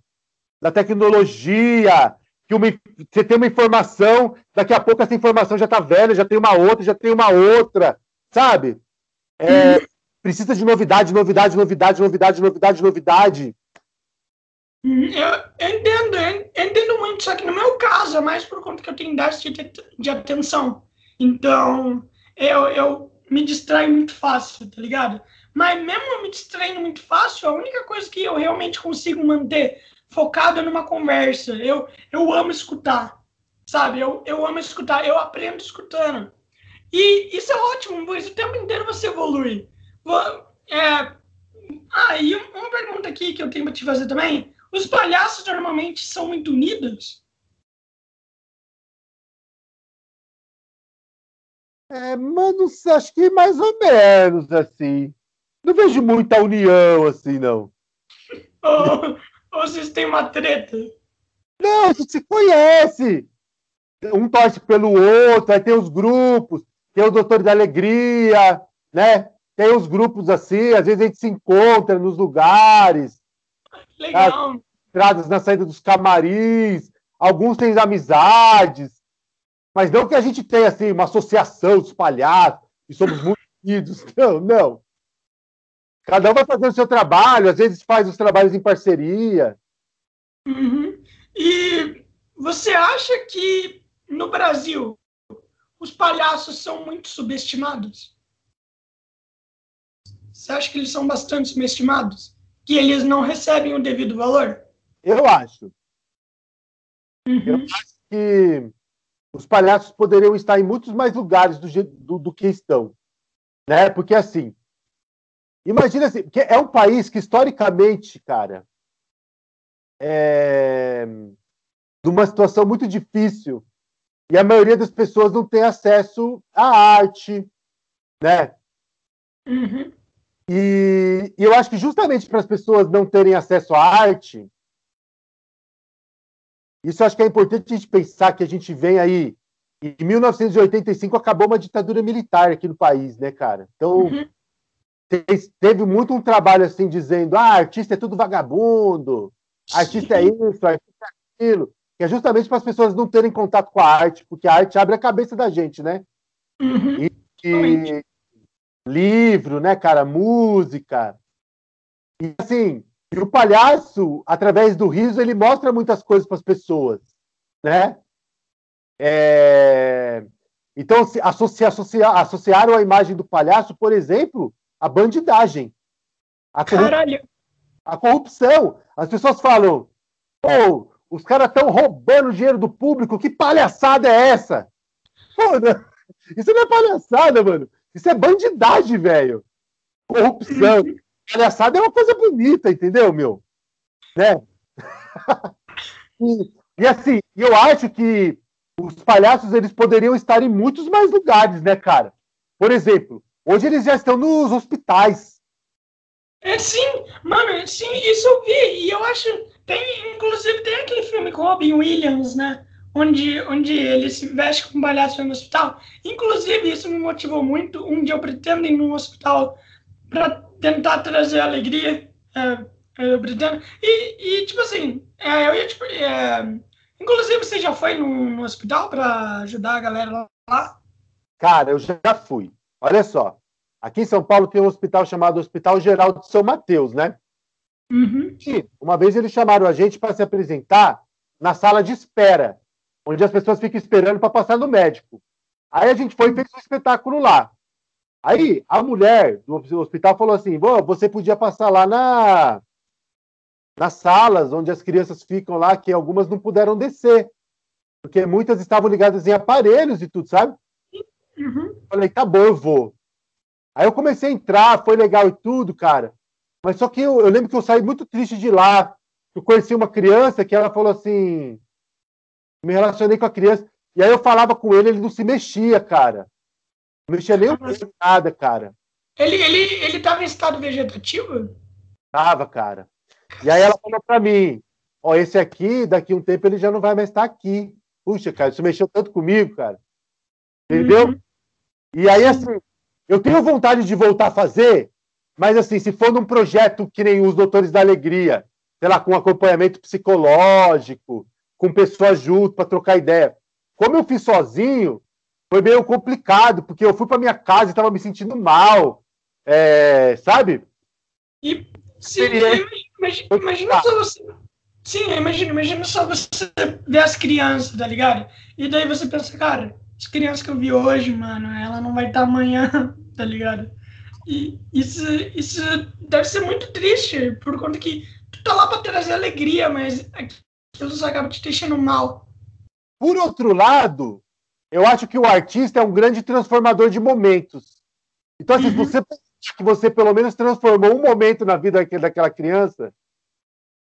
da tecnologia, que uma, você tem uma informação, daqui a pouco essa informação já está velha, já tem uma outra, já tem uma outra, sabe? É. Precisa de novidade, novidade, novidade, novidade, novidade, novidade. Uhum, eu, eu entendo, eu entendo muito, só que no meu caso é mais por conta que eu tenho déficit de, atenção. Então, eu, eu me distraio muito fácil, tá ligado? Mas mesmo me distraindo muito fácil, a única coisa que eu realmente consigo manter focado numa conversa, eu, eu amo escutar, sabe? Eu, eu amo escutar, eu aprendo escutando. E isso é ótimo, pois o tempo inteiro você evolui. É... Ah, e uma pergunta aqui que eu tenho para te fazer também. Os palhaços normalmente são muito unidos? É, mano, acho que mais ou menos assim. Não vejo muita união assim, não. ou vocês têm uma treta? Não, a gente se conhece. Um torce pelo outro, aí tem os grupos, tem o Doutor da Alegria, né? Tem os grupos assim, às vezes a gente se encontra nos lugares. Legal. Entradas na saída dos camarins, alguns têm amizades. Mas não que a gente tenha assim, uma associação dos palhaços e somos muito unidos. Não, não. Cada um vai fazer o seu trabalho, às vezes faz os trabalhos em parceria. Uhum. E você acha que no Brasil os palhaços são muito subestimados? Você acha que eles são bastante subestimados? Que eles não recebem o devido valor? Eu acho. Uhum. Eu acho que os palhaços poderiam estar em muitos mais lugares do, do, do que estão. Né? Porque, assim, imagina assim, que é um país que, historicamente, cara, é de uma situação muito difícil e a maioria das pessoas não tem acesso à arte, né? Uhum. E, e, eu acho que justamente para as pessoas não terem acesso à arte, isso acho que é importante a gente pensar que a gente vem aí. Em 1985 acabou uma ditadura militar aqui no país, né, cara? Então uhum. Teve muito um trabalho assim dizendo: ah, artista é tudo vagabundo, artista é isso, artista é aquilo. Que é justamente para as pessoas não terem contato com a arte, porque a arte abre a cabeça da gente, né? Uhum. E, e livro, né, cara, música. E assim, e o palhaço, através do riso, ele mostra muitas coisas para as pessoas, né? É... Então, se associa, associa, associaram a imagem do palhaço, por exemplo, a bandidagem. A, corrup... a corrupção. As pessoas falam, pô, os caras estão roubando dinheiro do público, que palhaçada é essa? Pô, isso não é palhaçada, mano. Isso é bandidagem, velho. Corrupção palhaçada é uma coisa bonita, entendeu, meu? Né? e, e assim, eu acho que os palhaços eles poderiam estar em muitos mais lugares, né, cara? Por exemplo, hoje eles já estão nos hospitais. É sim, mano, sim, isso eu vi. E eu acho. Tem, inclusive, tem aquele filme com Robin Williams, né? Onde, onde ele se veste com palhaço no hospital. Inclusive, isso me motivou muito. Um dia eu pretendo ir no hospital para tentar trazer alegria. É, eu pretendo. E, e tipo assim, é, eu ia. Tipo, é, inclusive, você já foi no, no hospital para ajudar a galera lá? Cara, eu já fui. Olha só. Aqui em São Paulo tem um hospital chamado Hospital Geral de São Mateus, né? Uhum. E uma vez eles chamaram a gente para se apresentar na sala de espera, onde as pessoas ficam esperando para passar no médico. Aí a gente foi e fez um espetáculo lá. Aí a mulher do hospital falou assim: você podia passar lá na nas salas onde as crianças ficam lá, que algumas não puderam descer, porque muitas estavam ligadas em aparelhos e tudo, sabe? Uhum. Falei, tá bom, eu vou. Aí eu comecei a entrar, foi legal e tudo, cara. Mas só que eu, eu lembro que eu saí muito triste de lá. Eu conheci uma criança que ela falou assim. Me relacionei com a criança. E aí eu falava com ele, ele não se mexia, cara. Não mexia nem um nada, cara. Ele, ele, ele tava em estado vegetativo? Tava, cara. E aí ela falou pra mim: Ó, esse aqui, daqui um tempo ele já não vai mais estar aqui. Puxa, cara, isso mexeu tanto comigo, cara. Entendeu? Uhum. E aí, assim, eu tenho vontade de voltar a fazer, mas assim, se for num projeto que nem os Doutores da Alegria, sei lá, com acompanhamento psicológico, com pessoas junto para trocar ideia. Como eu fiz sozinho, foi meio complicado, porque eu fui para minha casa e estava me sentindo mal, é, sabe? E sim, imagina, imagina só você. Sim, imagina, imagina só você ver as crianças, tá ligado? E daí você pensa, cara, as crianças que eu vi hoje, mano, ela não vai estar tá amanhã, tá ligado? E isso, isso deve ser muito triste, por conta que tu tá lá pra trazer alegria, mas aquilo só acaba te deixando mal. Por outro lado, eu acho que o artista é um grande transformador de momentos. Então, assim, uhum. você que você pelo menos transformou um momento na vida daquela criança,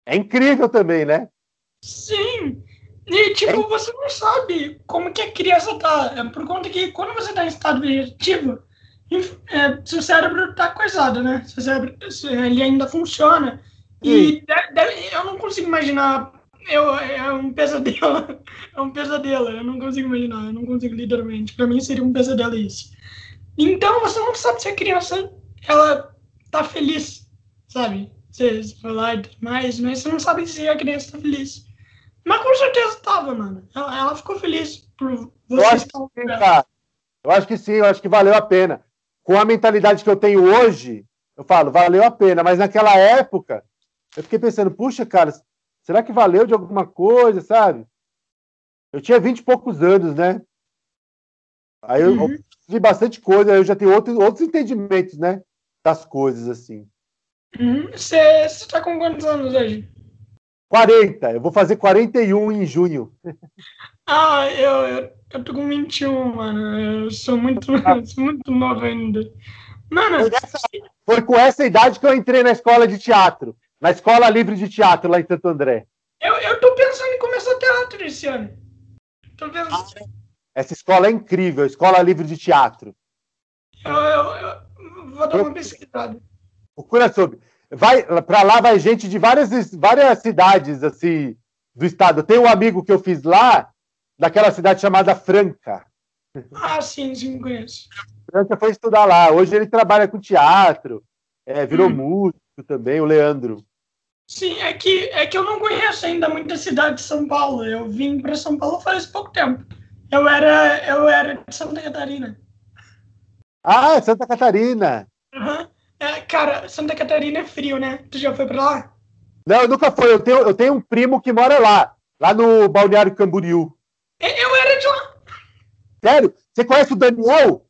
é incrível também, né? Sim. E, tipo, é. você não sabe como que a criança tá. É por conta que quando você tá em estado vegetativo, é, seu cérebro tá coisado, né? Seu cérebro ele ainda funciona. E deve, deve, eu não consigo imaginar. Eu, é um pesadelo. É um pesadelo. Eu não consigo imaginar. Eu não consigo, literalmente. Pra mim seria um pesadelo isso. Então você não sabe se a criança ela tá feliz, sabe? Você, foi lá e tudo mais, mas você não sabe se a criança tá feliz. Mas com certeza tava, mano. Ela, ela ficou feliz por você eu acho que sim, cara. Eu acho que sim, eu acho que valeu a pena. Com a mentalidade que eu tenho hoje, eu falo, valeu a pena. Mas naquela época, eu fiquei pensando, puxa, cara, será que valeu de alguma coisa, sabe? Eu tinha vinte e poucos anos, né? Aí eu, uhum. eu vi bastante coisa, aí eu já tenho outros, outros entendimentos, né? Das coisas, assim. Uhum. Você uhum. tá com quantos anos hoje? 40. Eu vou fazer 41 em junho. Ah, eu, eu, eu tô com 21, mano. Eu sou muito, ah. sou muito novo ainda. Mano. Foi, essa, foi com essa idade que eu entrei na escola de teatro. Na escola livre de teatro lá em Santo André. Eu, eu tô pensando em começar teatro esse ano. Tô pensando. Ah, essa escola é incrível, escola livre de teatro. Eu, eu, eu vou dar uma pesquisada. Procura sobre vai para lá vai gente de várias, várias cidades assim do estado. Tem um amigo que eu fiz lá, daquela cidade chamada Franca. Ah, sim, sim, conheço. Franca foi estudar lá. Hoje ele trabalha com teatro, é, virou hum. músico também, o Leandro. Sim, é que, é que eu não conheço ainda muita cidade de São Paulo. Eu vim para São Paulo faz pouco tempo. Eu era, eu era de Santa Catarina. Ah, Santa Catarina. Uhum. É, cara, Santa Catarina é frio, né? Tu já foi pra lá? Não, eu nunca fui. Eu tenho, eu tenho um primo que mora lá, lá no Balneário Camboriú. Eu era de lá. Sério? Você conhece o Daniel?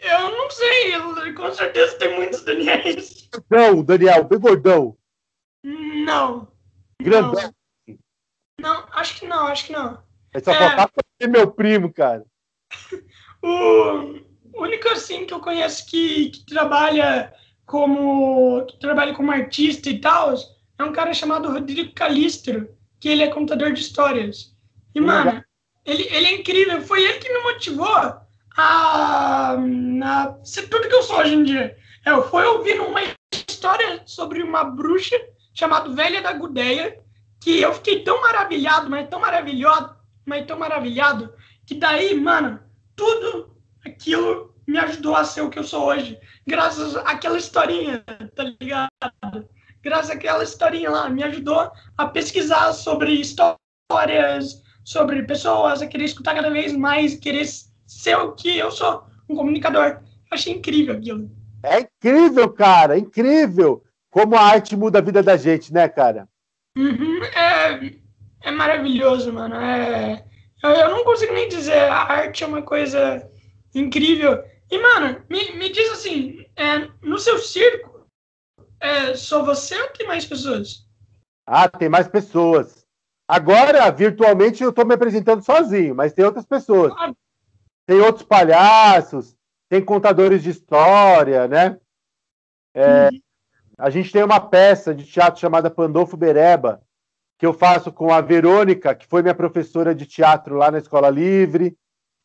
Eu não sei, com certeza tem muitos Daniels. Não, Daniel, bem gordão. Não. Grandão. Não. não, acho que não, acho que não. É só é... ser meu primo, cara. o único assim que eu conheço que, que trabalha como que trabalha como artista e tal é um cara chamado Rodrigo Calistro, que ele é contador de histórias. E, mano, ele, ele é incrível. Foi ele que me motivou a, a ser tudo que eu sou hoje em dia. Eu fui ouvindo uma história sobre uma bruxa chamada Velha da Gudeia, que eu fiquei tão maravilhado, mas tão maravilhado, mas tão maravilhado, que daí, mano, tudo aquilo me ajudou a ser o que eu sou hoje. Graças àquela historinha, tá ligado? Graças àquela historinha lá, me ajudou a pesquisar sobre histórias, sobre pessoas, a querer escutar cada vez mais, querer ser o que eu sou, um comunicador. Eu achei incrível aquilo. É incrível, cara, incrível como a arte muda a vida da gente, né, cara? Uhum, é, é maravilhoso, mano. É, eu, eu não consigo nem dizer, a arte é uma coisa incrível. E, mano, me, me diz assim, é, no seu circo, é só você ou tem mais pessoas? Ah, tem mais pessoas. Agora, virtualmente, eu estou me apresentando sozinho, mas tem outras pessoas. Ah. Tem outros palhaços, tem contadores de história, né? É, uhum. A gente tem uma peça de teatro chamada Pandolfo Bereba, que eu faço com a Verônica, que foi minha professora de teatro lá na Escola Livre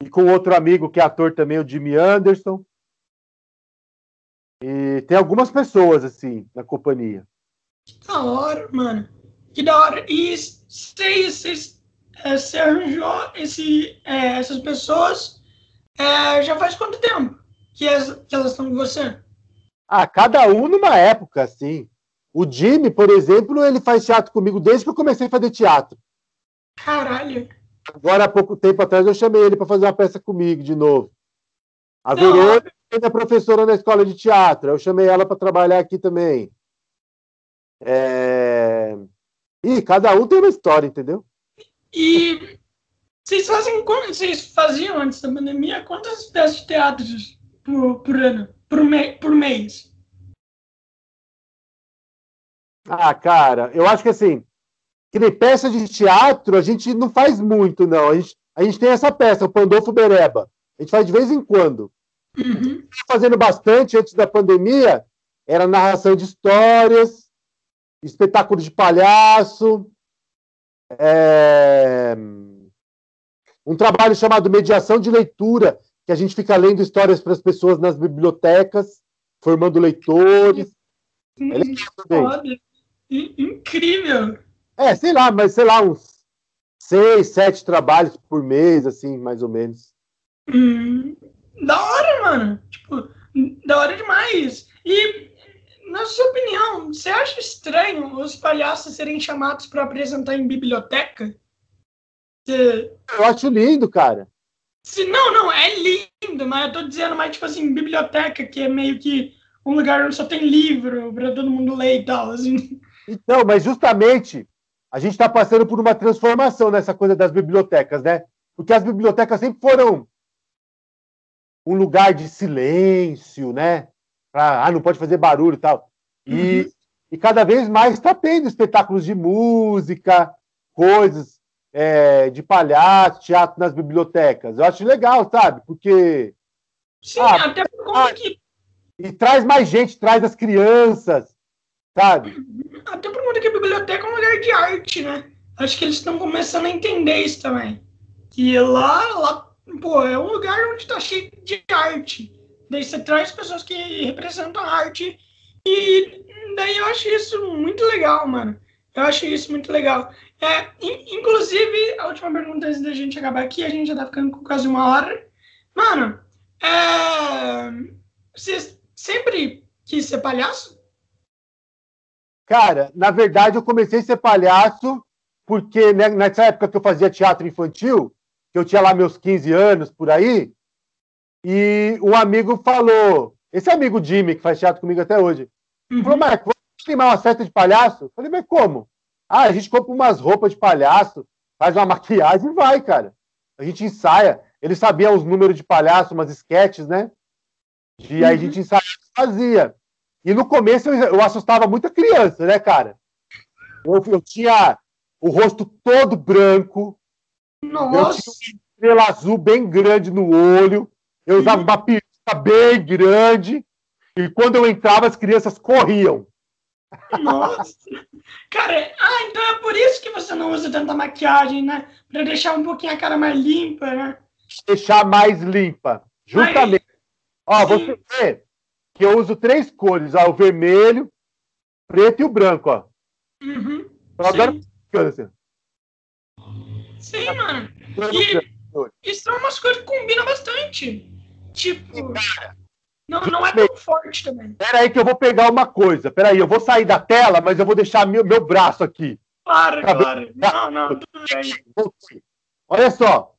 e com outro amigo que é ator também, o Jimmy Anderson. E tem algumas pessoas, assim, na companhia. Que da hora, mano. Que da hora. E vocês, é, você arranjou esse, é, essas pessoas é, já faz quanto tempo que, as, que elas estão com você? Ah, cada um numa época, assim. O Jimmy, por exemplo, ele faz teatro comigo desde que eu comecei a fazer teatro. Caralho. Agora, há pouco tempo atrás, eu chamei ele para fazer uma peça comigo de novo. A Verônica é professora na escola de teatro. Eu chamei ela para trabalhar aqui também. É... E cada um tem uma história, entendeu? E vocês fazem vocês faziam antes da pandemia quantas peças de teatro por, por ano, por, me, por mês? Ah, cara, eu acho que assim, que nem peça de teatro, a gente não faz muito, não. A gente, a gente tem essa peça, o Pandolfo Bereba. A gente faz de vez em quando. Uhum. Fazendo bastante antes da pandemia, era narração de histórias, espetáculo de palhaço, é... um trabalho chamado Mediação de Leitura, que a gente fica lendo histórias para as pessoas nas bibliotecas, formando leitores. é incrível! É, sei lá, mas sei lá, uns seis, sete trabalhos por mês, assim, mais ou menos. Hum, da hora, mano. Tipo, da hora demais. E, na sua opinião, você acha estranho os palhaços serem chamados para apresentar em biblioteca? Você... Eu acho lindo, cara. Se, não, não, é lindo, mas eu tô dizendo mais, tipo assim, biblioteca, que é meio que um lugar onde só tem livro para todo mundo ler e tal, assim. Então, mas justamente a gente está passando por uma transformação nessa coisa das bibliotecas, né? Porque as bibliotecas sempre foram um lugar de silêncio, né? Pra, ah, não pode fazer barulho e tal. E, uhum. e cada vez mais está tendo espetáculos de música, coisas é, de palhaço, teatro nas bibliotecas. Eu acho legal, sabe? Porque. Sim, ah, até por conta ah, que. E traz mais gente, traz as crianças, sabe? Até por conta que a biblioteca é um lugar de arte, né? Acho que eles estão começando a entender isso também. Que lá, lá, pô, é um lugar onde está cheio de arte. Daí você traz pessoas que representam a arte. E daí eu acho isso muito legal, mano. Eu acho isso muito legal. É, inclusive, a última pergunta antes da gente acabar aqui, a gente já tá ficando com quase uma hora. Mano, é, você sempre quis ser palhaço? Cara, na verdade, eu comecei a ser palhaço porque né, nessa época que eu fazia teatro infantil, que eu tinha lá meus 15 anos por aí, e um amigo falou, esse amigo Jimmy, que faz teatro comigo até hoje, uhum. falou, Marco, vamos filmar uma festa de palhaço? Eu falei, mas como? Ah, a gente compra umas roupas de palhaço, faz uma maquiagem e vai, cara. A gente ensaia. Ele sabia os números de palhaço, umas sketches, né? E aí a gente uhum. ensaiava e fazia. E no começo eu, eu assustava muita criança, né, cara? Eu, eu, tinha o rosto todo branco. Nossa. Eu tinha uma estrela azul bem grande no olho. Eu usava uma peruca bem grande. E quando eu entrava, as crianças corriam. Nossa! Cara, ah, então é por isso que você não usa tanta maquiagem, né? Pra deixar um pouquinho a cara mais limpa, né? Deixar mais limpa. Justamente. Ó, você vê que eu uso três cores, ó, o vermelho, preto e o branco, ó. Uhum. Agora assim. Sim, mano. E isso são umas coisas que combinam bastante. Tipo. Não, não é tão forte também. Pera aí que eu vou pegar uma coisa. Pera aí, eu vou sair da tela, mas eu vou deixar meu, meu braço aqui. Claro, claro. Não, não, tudo bem. Olha só.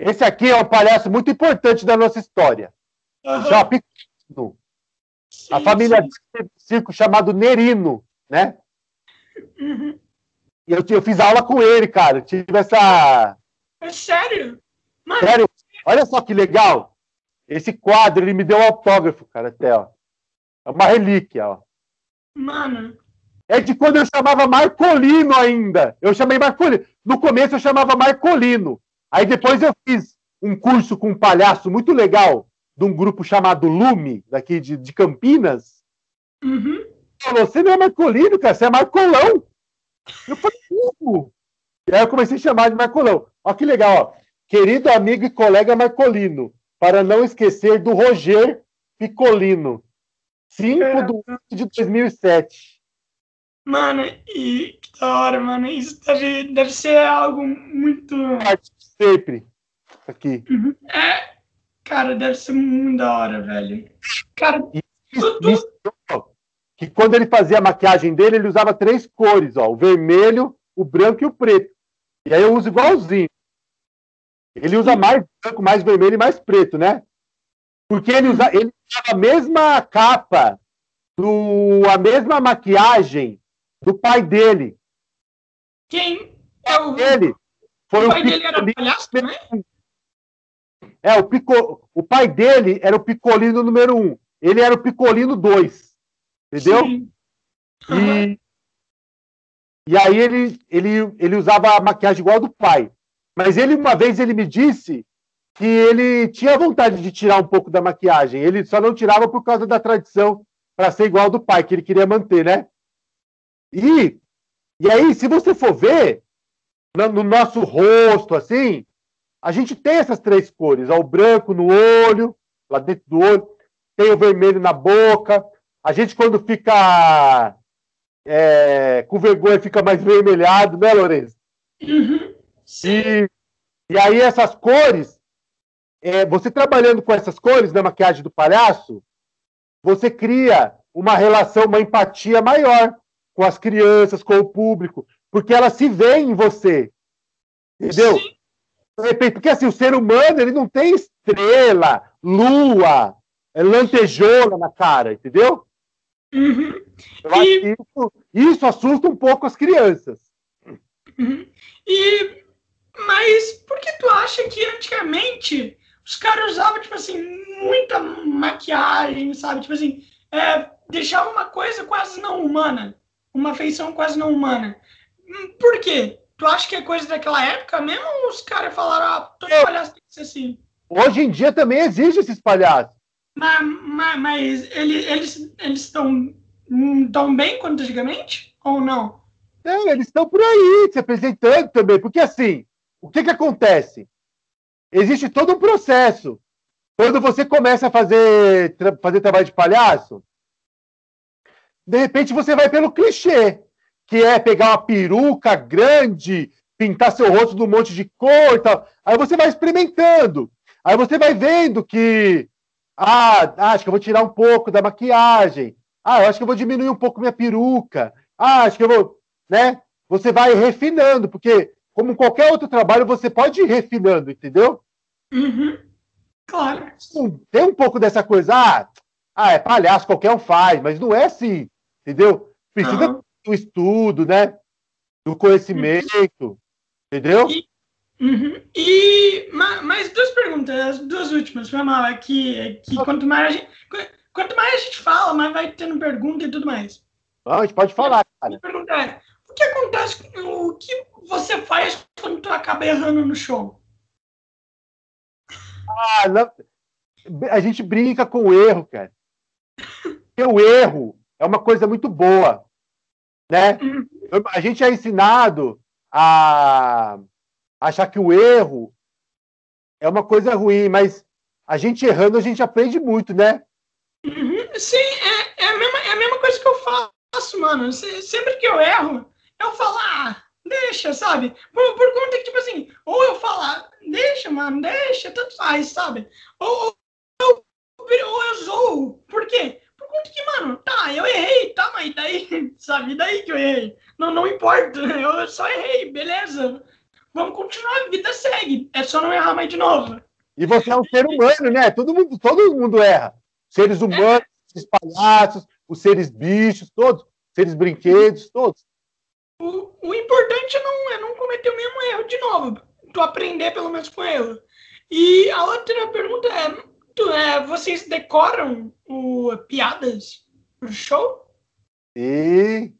Esse aqui é um palhaço muito importante da nossa história. Uhum. Picano. A família sim. de circo chamado Nerino, né? Uhum. E eu, eu fiz aula com ele, cara. Eu tive essa. É sério? Mano. Sério? Olha só que legal. Esse quadro, ele me deu um autógrafo, cara, até, ó. É uma relíquia, ó. Mano. É de quando eu chamava Marcolino ainda. Eu chamei Marcolino. No começo eu chamava Marcolino. Aí depois eu fiz um curso com um palhaço muito legal de um grupo chamado Lume, daqui de, de Campinas. Uhum. Você não é Marcolino, cara, você é Marcolão. Eu falei, como? E aí eu comecei a chamar de Marcolão. Olha que legal, ó. Querido amigo e colega Marcolino, para não esquecer do Roger Picolino. 5 é. de 8 de 2007. Mano, e que da hora, mano. Isso deve, deve ser algo muito. Sempre. Aqui. Uhum. É, cara, deve ser muito da hora, velho. Cara, isso, isso, que quando ele fazia a maquiagem dele, ele usava três cores, ó, o vermelho, o branco e o preto. E aí eu uso igualzinho. Ele usa mais branco, mais vermelho e mais preto, né? Porque ele usa, ele usava a mesma capa, do, a mesma maquiagem do pai dele. Quem? É o... Ele. Foi o pai dele era palhaço também? É, o, pico, o pai dele era o Picolino número um. Ele era o Picolino dois. Entendeu? Sim. E, e aí ele, ele, ele usava a maquiagem igual a do pai. Mas ele, uma vez, ele me disse que ele tinha vontade de tirar um pouco da maquiagem. Ele só não tirava por causa da tradição para ser igual ao do pai, que ele queria manter, né? E, e aí, se você for ver, no, no nosso rosto, assim, a gente tem essas três cores. Ó, o branco no olho, lá dentro do olho, tem o vermelho na boca. A gente, quando fica é, com vergonha, fica mais vermelhado, né, Lourenço? Uhum. E, e aí essas cores, é, você trabalhando com essas cores na maquiagem do palhaço, você cria uma relação, uma empatia maior com as crianças, com o público, porque elas se veem em você. Entendeu? Sim. Porque assim, o ser humano ele não tem estrela, lua, é lantejola na cara, entendeu? Uhum. Eu acho que isso, isso assusta um pouco as crianças. Uhum. E mas por que tu acha que antigamente os caras usavam, tipo assim, muita maquiagem, sabe? Tipo assim, é, deixava uma coisa quase não humana. Uma feição quase não humana. Hum, por quê? Tu acha que é coisa daquela época mesmo os caras falaram, ah, todo é. palhaço tem que ser assim? Hoje em dia também existe esses palhaços. Mas, mas, mas eles estão tão bem quanto antigamente? Ou não? Não, eles estão por aí se apresentando também, porque assim, o que, que acontece? Existe todo um processo. Quando você começa a fazer, tra fazer trabalho de palhaço, de repente você vai pelo clichê, que é pegar uma peruca grande, pintar seu rosto de um monte de cor e tal. Aí você vai experimentando. Aí você vai vendo que. Ah, acho que eu vou tirar um pouco da maquiagem. Ah, eu acho que eu vou diminuir um pouco minha peruca. Ah, acho que eu vou. Né? Você vai refinando, porque como qualquer outro trabalho, você pode ir refinando, entendeu? Uhum. Claro. Tem um pouco dessa coisa, ah, ah, é palhaço, qualquer um faz, mas não é assim, entendeu? Precisa uhum. Do estudo, né? Do conhecimento, entendeu? E, uhum. e mais duas perguntas, duas últimas, foi mal, é que, é que quanto mais a gente, quanto mais a gente fala, mais vai tendo pergunta e tudo mais. Não, a gente pode falar, cara. A pergunta é, o que acontece, o que você faz quando tu acaba errando no show? Ah, não. a gente brinca com o erro, cara. Porque o erro é uma coisa muito boa, né? A gente é ensinado a achar que o erro é uma coisa ruim, mas a gente errando, a gente aprende muito, né? Uhum. Sim, é, é, a mesma, é a mesma coisa que eu faço, mano. sempre que eu erro, eu falo, ah, deixa, sabe? Por, por conta que, tipo assim, ou eu falar, deixa, mano, deixa, tanto faz, sabe? Ou, ou, ou eu zoo. Por quê? Por conta que, mano, tá, eu errei, tá, mas daí, sabe? Daí que eu errei. Não, não importa, eu só errei, beleza. Vamos continuar, a vida segue. É só não errar mais de novo. E você é um ser humano, né? Todo mundo, todo mundo erra. Seres humanos, os palhaços, os seres bichos, todos. Seres brinquedos, todos. O, o importante não é não cometer o mesmo erro de novo. Tu aprender pelo menos com ele. E a outra pergunta é, é vocês decoram o, piadas pro show? E...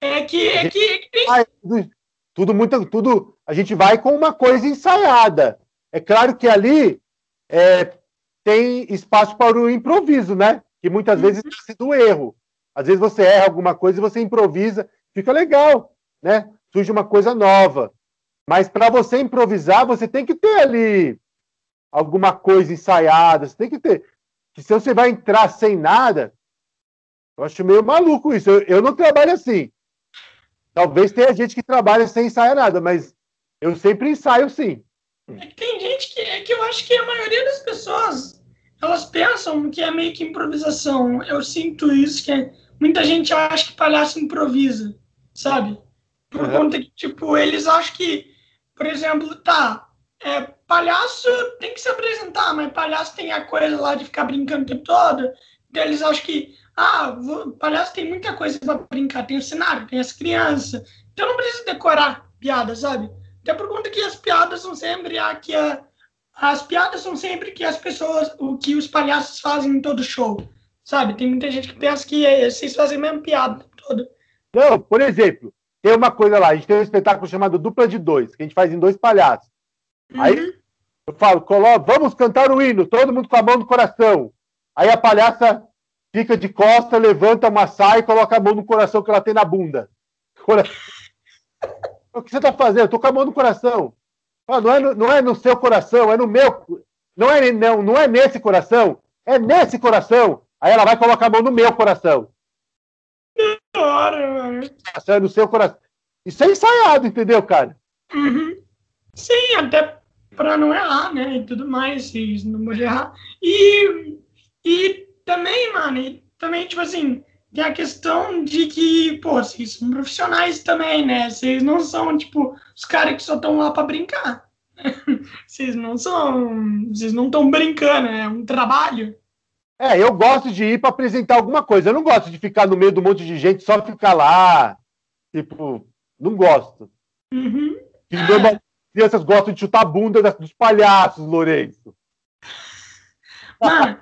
É que, é que, é que tem... ah, tudo, tudo muito, tudo. A gente vai com uma coisa ensaiada. É claro que ali é, tem espaço para o improviso, né? Que muitas vezes uhum. nasce do erro. Às vezes você erra alguma coisa e você improvisa, fica legal, né? Surge uma coisa nova. Mas para você improvisar, você tem que ter ali alguma coisa ensaiada, você tem que ter. Que se você vai entrar sem nada, eu acho meio maluco isso. Eu, eu não trabalho assim. Talvez tenha gente que trabalha sem ensaiar nada, mas eu sempre ensaio sim. É que tem gente que, é que eu acho que a maioria das pessoas elas pensam que é meio que improvisação. Eu sinto isso, que é, muita gente acha que palhaço improvisa, sabe? Por uhum. conta que, tipo, eles acham que, por exemplo, tá, é, palhaço tem que se apresentar, mas palhaço tem a coisa lá de ficar brincando o tempo todo. Então eles acham que, ah, vou, palhaço tem muita coisa para brincar, tem o cenário, tem as crianças. Então não precisa decorar piada, sabe? Até por conta que as piadas são sempre a que a, as piadas são sempre que as pessoas, o que os palhaços fazem em todo show, sabe? Tem muita gente que pensa que é, vocês fazem a mesma piada toda. Não, por exemplo, tem uma coisa lá, a gente tem um espetáculo chamado Dupla de Dois, que a gente faz em dois palhaços. Uhum. Aí eu falo, coloco, vamos cantar o hino, todo mundo com a mão no coração. Aí a palhaça fica de costa, levanta uma saia e coloca a mão no coração que ela tem na bunda. Coração. O que você está fazendo? Eu tô com a mão no coração. Ah, não, é no, não é no seu coração, é no meu. Não é, não, não é nesse coração, é nesse coração. Aí ela vai colocar a mão no meu coração. Que hora, mano. É no seu coração. Isso é ensaiado, entendeu, cara? Uhum. Sim, até para não errar, né? E tudo mais, se não pode errar. E, e também, mano, e também, tipo assim, tem a questão de que, pô, vocês são profissionais também, né? Vocês não são, tipo, os caras que só estão lá para brincar. vocês não são. Vocês não estão brincando, é um trabalho. É, eu gosto de ir para apresentar alguma coisa. Eu não gosto de ficar no meio de um monte de gente, só ficar lá. Tipo, não gosto. Uhum. E. crianças gostam de chutar a bunda dos palhaços, Lourenço. Mano,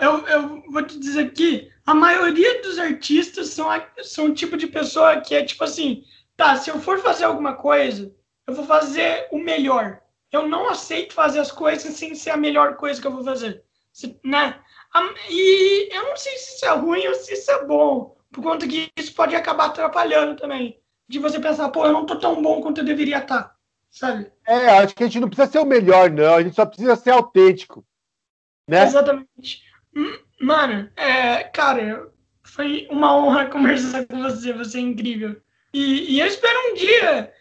eu, eu vou te dizer aqui, a maioria dos artistas são, são o tipo de pessoa que é tipo assim, tá, se eu for fazer alguma coisa, eu vou fazer o melhor. Eu não aceito fazer as coisas sem ser a melhor coisa que eu vou fazer. Né? E eu não sei se isso é ruim ou se isso é bom, por conta que isso pode acabar atrapalhando também. De você pensar, pô, eu não tô tão bom quanto eu deveria estar, tá", sabe? É, acho que a gente não precisa ser o melhor, não. A gente só precisa ser autêntico. Né? Exatamente. Hum, Mano, é, cara, foi uma honra conversar com você, você é incrível. E, e eu espero um dia,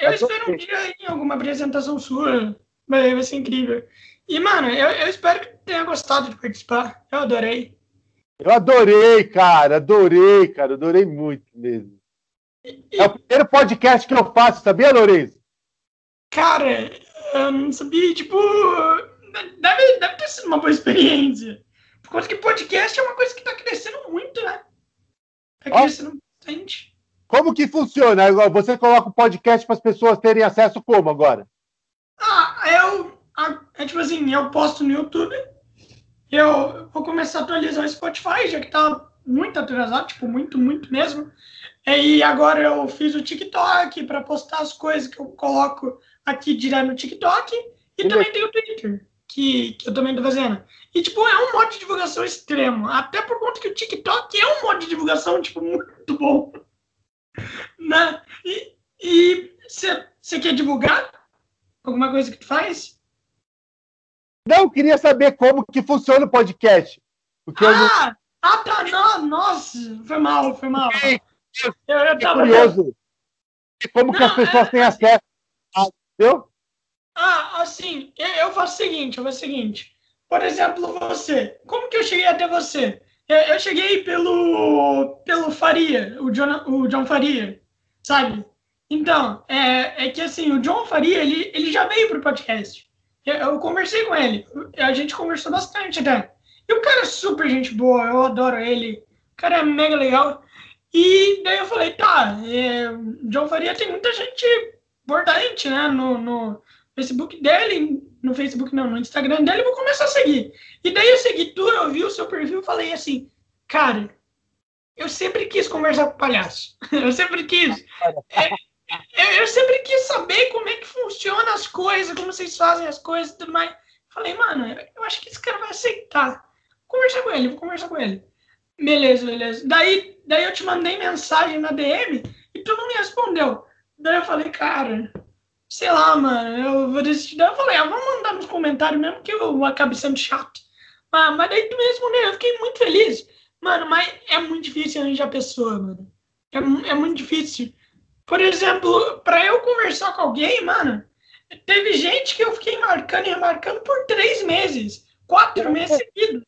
eu espero um dia em alguma apresentação sua, vai, vai ser incrível. E, mano, eu, eu espero que tenha gostado de participar, eu adorei. Eu adorei, cara, adorei, cara, adorei muito mesmo. E, é o primeiro podcast que eu faço, sabia, Lourenço? Cara, eu não sabia, tipo, deve, deve ter sido uma boa experiência. Por causa que podcast é uma coisa que está crescendo muito, né? Está crescendo bastante. Como que funciona? Você coloca o podcast para as pessoas terem acesso como agora? Ah, eu. É tipo assim, eu posto no YouTube. Eu vou começar a atualizar o Spotify, já que tá muito atrasado, tipo, muito, muito mesmo. E agora eu fiz o TikTok para postar as coisas que eu coloco aqui direto no TikTok. E também tem o Twitter. que, que eu também tô fazendo. E, tipo, é um modo de divulgação extremo. Até por conta que o TikTok é um modo de divulgação, tipo, muito bom. né? E você quer divulgar alguma coisa que tu faz? Não, queria saber como que funciona o podcast. Porque ah, não... ah, tá. Não, nossa, foi mal, foi mal. Eu, eu tava curioso. Como não, que as pessoas é... têm acesso? Entendeu? Ah, assim, eu faço o seguinte, eu faço o seguinte. Por exemplo, você. Como que eu cheguei até você? Eu cheguei pelo, pelo Faria, o John, o John Faria, sabe? Então, é, é que assim, o John Faria, ele, ele já veio pro podcast. Eu, eu conversei com ele, a gente conversou bastante até. E o cara é super gente boa, eu adoro ele. O cara é mega legal. E daí eu falei, tá, é, John Faria tem muita gente importante, né, no, no Facebook dele, no Facebook não, no Instagram dele, vou começar a seguir. E daí eu segui tu, eu vi o seu perfil e falei assim, cara, eu sempre quis conversar com o palhaço. eu sempre quis. É, eu, eu, sempre quis saber como é que funciona as coisas, como vocês fazem as coisas e tudo mais. Falei, mano, eu acho que esse cara vai aceitar. Vou conversar com ele, vou conversar com ele. Beleza, beleza. Daí, daí eu te mandei mensagem na DM e tu não me respondeu. Daí eu falei, cara, sei lá, mano, eu vou decidir. Daí eu falei, ah, vamos mandar nos comentários mesmo que eu acabe sendo chato. Ah, mas daí tu me respondeu, eu fiquei muito feliz. Mano, mas é muito difícil arranjar pessoa, mano. É, é muito difícil. Por exemplo, para eu conversar com alguém, mano, teve gente que eu fiquei marcando e remarcando por três meses, quatro meses seguidos.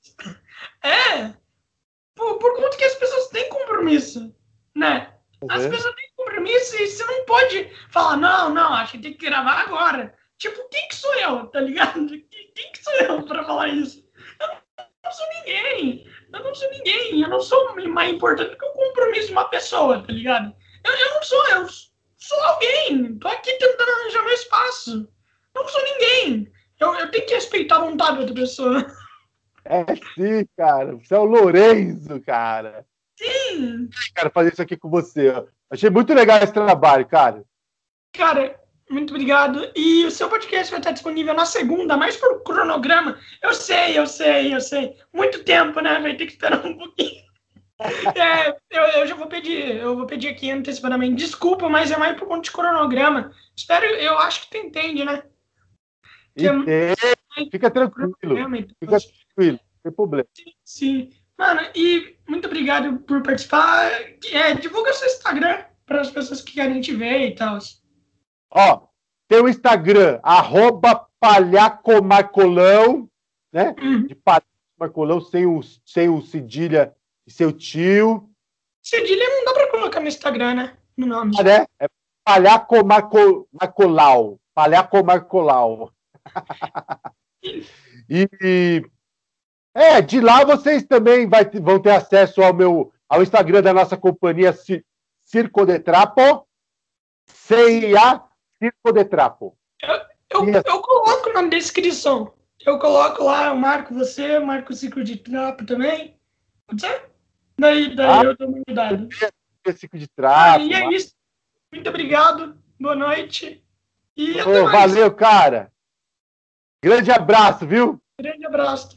É, por, por conta que as pessoas têm compromisso, né? As uhum. pessoas têm compromisso e você não pode falar, não, não, acho que tem que gravar agora. Tipo, quem que sou eu, tá ligado? Quem que sou eu para falar isso? Eu não sou ninguém. Eu não sou ninguém. Eu não sou mais importante que o compromisso de uma pessoa, tá ligado? Eu, eu não sou, eu sou alguém. Tô aqui tentando arranjar meu espaço. Eu não sou ninguém. Eu, eu tenho que respeitar a vontade da outra pessoa. É sim, cara. Você é o Lorenzo, cara. Sim. Cara, fazer isso aqui com você. Achei muito legal esse trabalho, cara. Cara, muito obrigado. E o seu podcast vai estar disponível na segunda, mais por cronograma. Eu sei, eu sei, eu sei. Muito tempo, né? Vai ter que esperar um pouquinho. É, eu, eu, já vou pedir, eu vou pedir aqui antecipadamente. Desculpa, mas é mais por conta de cronograma. Espero, eu acho que tu entende, né? É Fica tranquilo. Fica tranquilo, não tem problema. Sim, sim. Mano, e muito obrigado por participar. É, divulga seu Instagram para as pessoas que querem te ver e tal. Ó, tem o Instagram, arroba palhacomarcolão, né? Uhum. De palhacomarcolão, sem o, sem o cedilha e seu tio. Cedilha não dá para colocar no Instagram, né? No nome. Ah, né? É palhacomarcolau. Palhacomarcolau. e é, de lá vocês também vai, vão ter acesso ao meu ao Instagram da nossa companhia Circo de Trapo. CIA Circo de Trapo. Eu, eu, eu, coloco na descrição. Eu coloco lá, eu marco você, eu marco o Circo de Trapo também. Pode ser? Daí, daí ah, eu dou uma cuidado. Circo de Trapo. Ah, e é isso. Muito obrigado. Boa noite. E oh, valeu, cara. Grande abraço, viu? Grande abraço.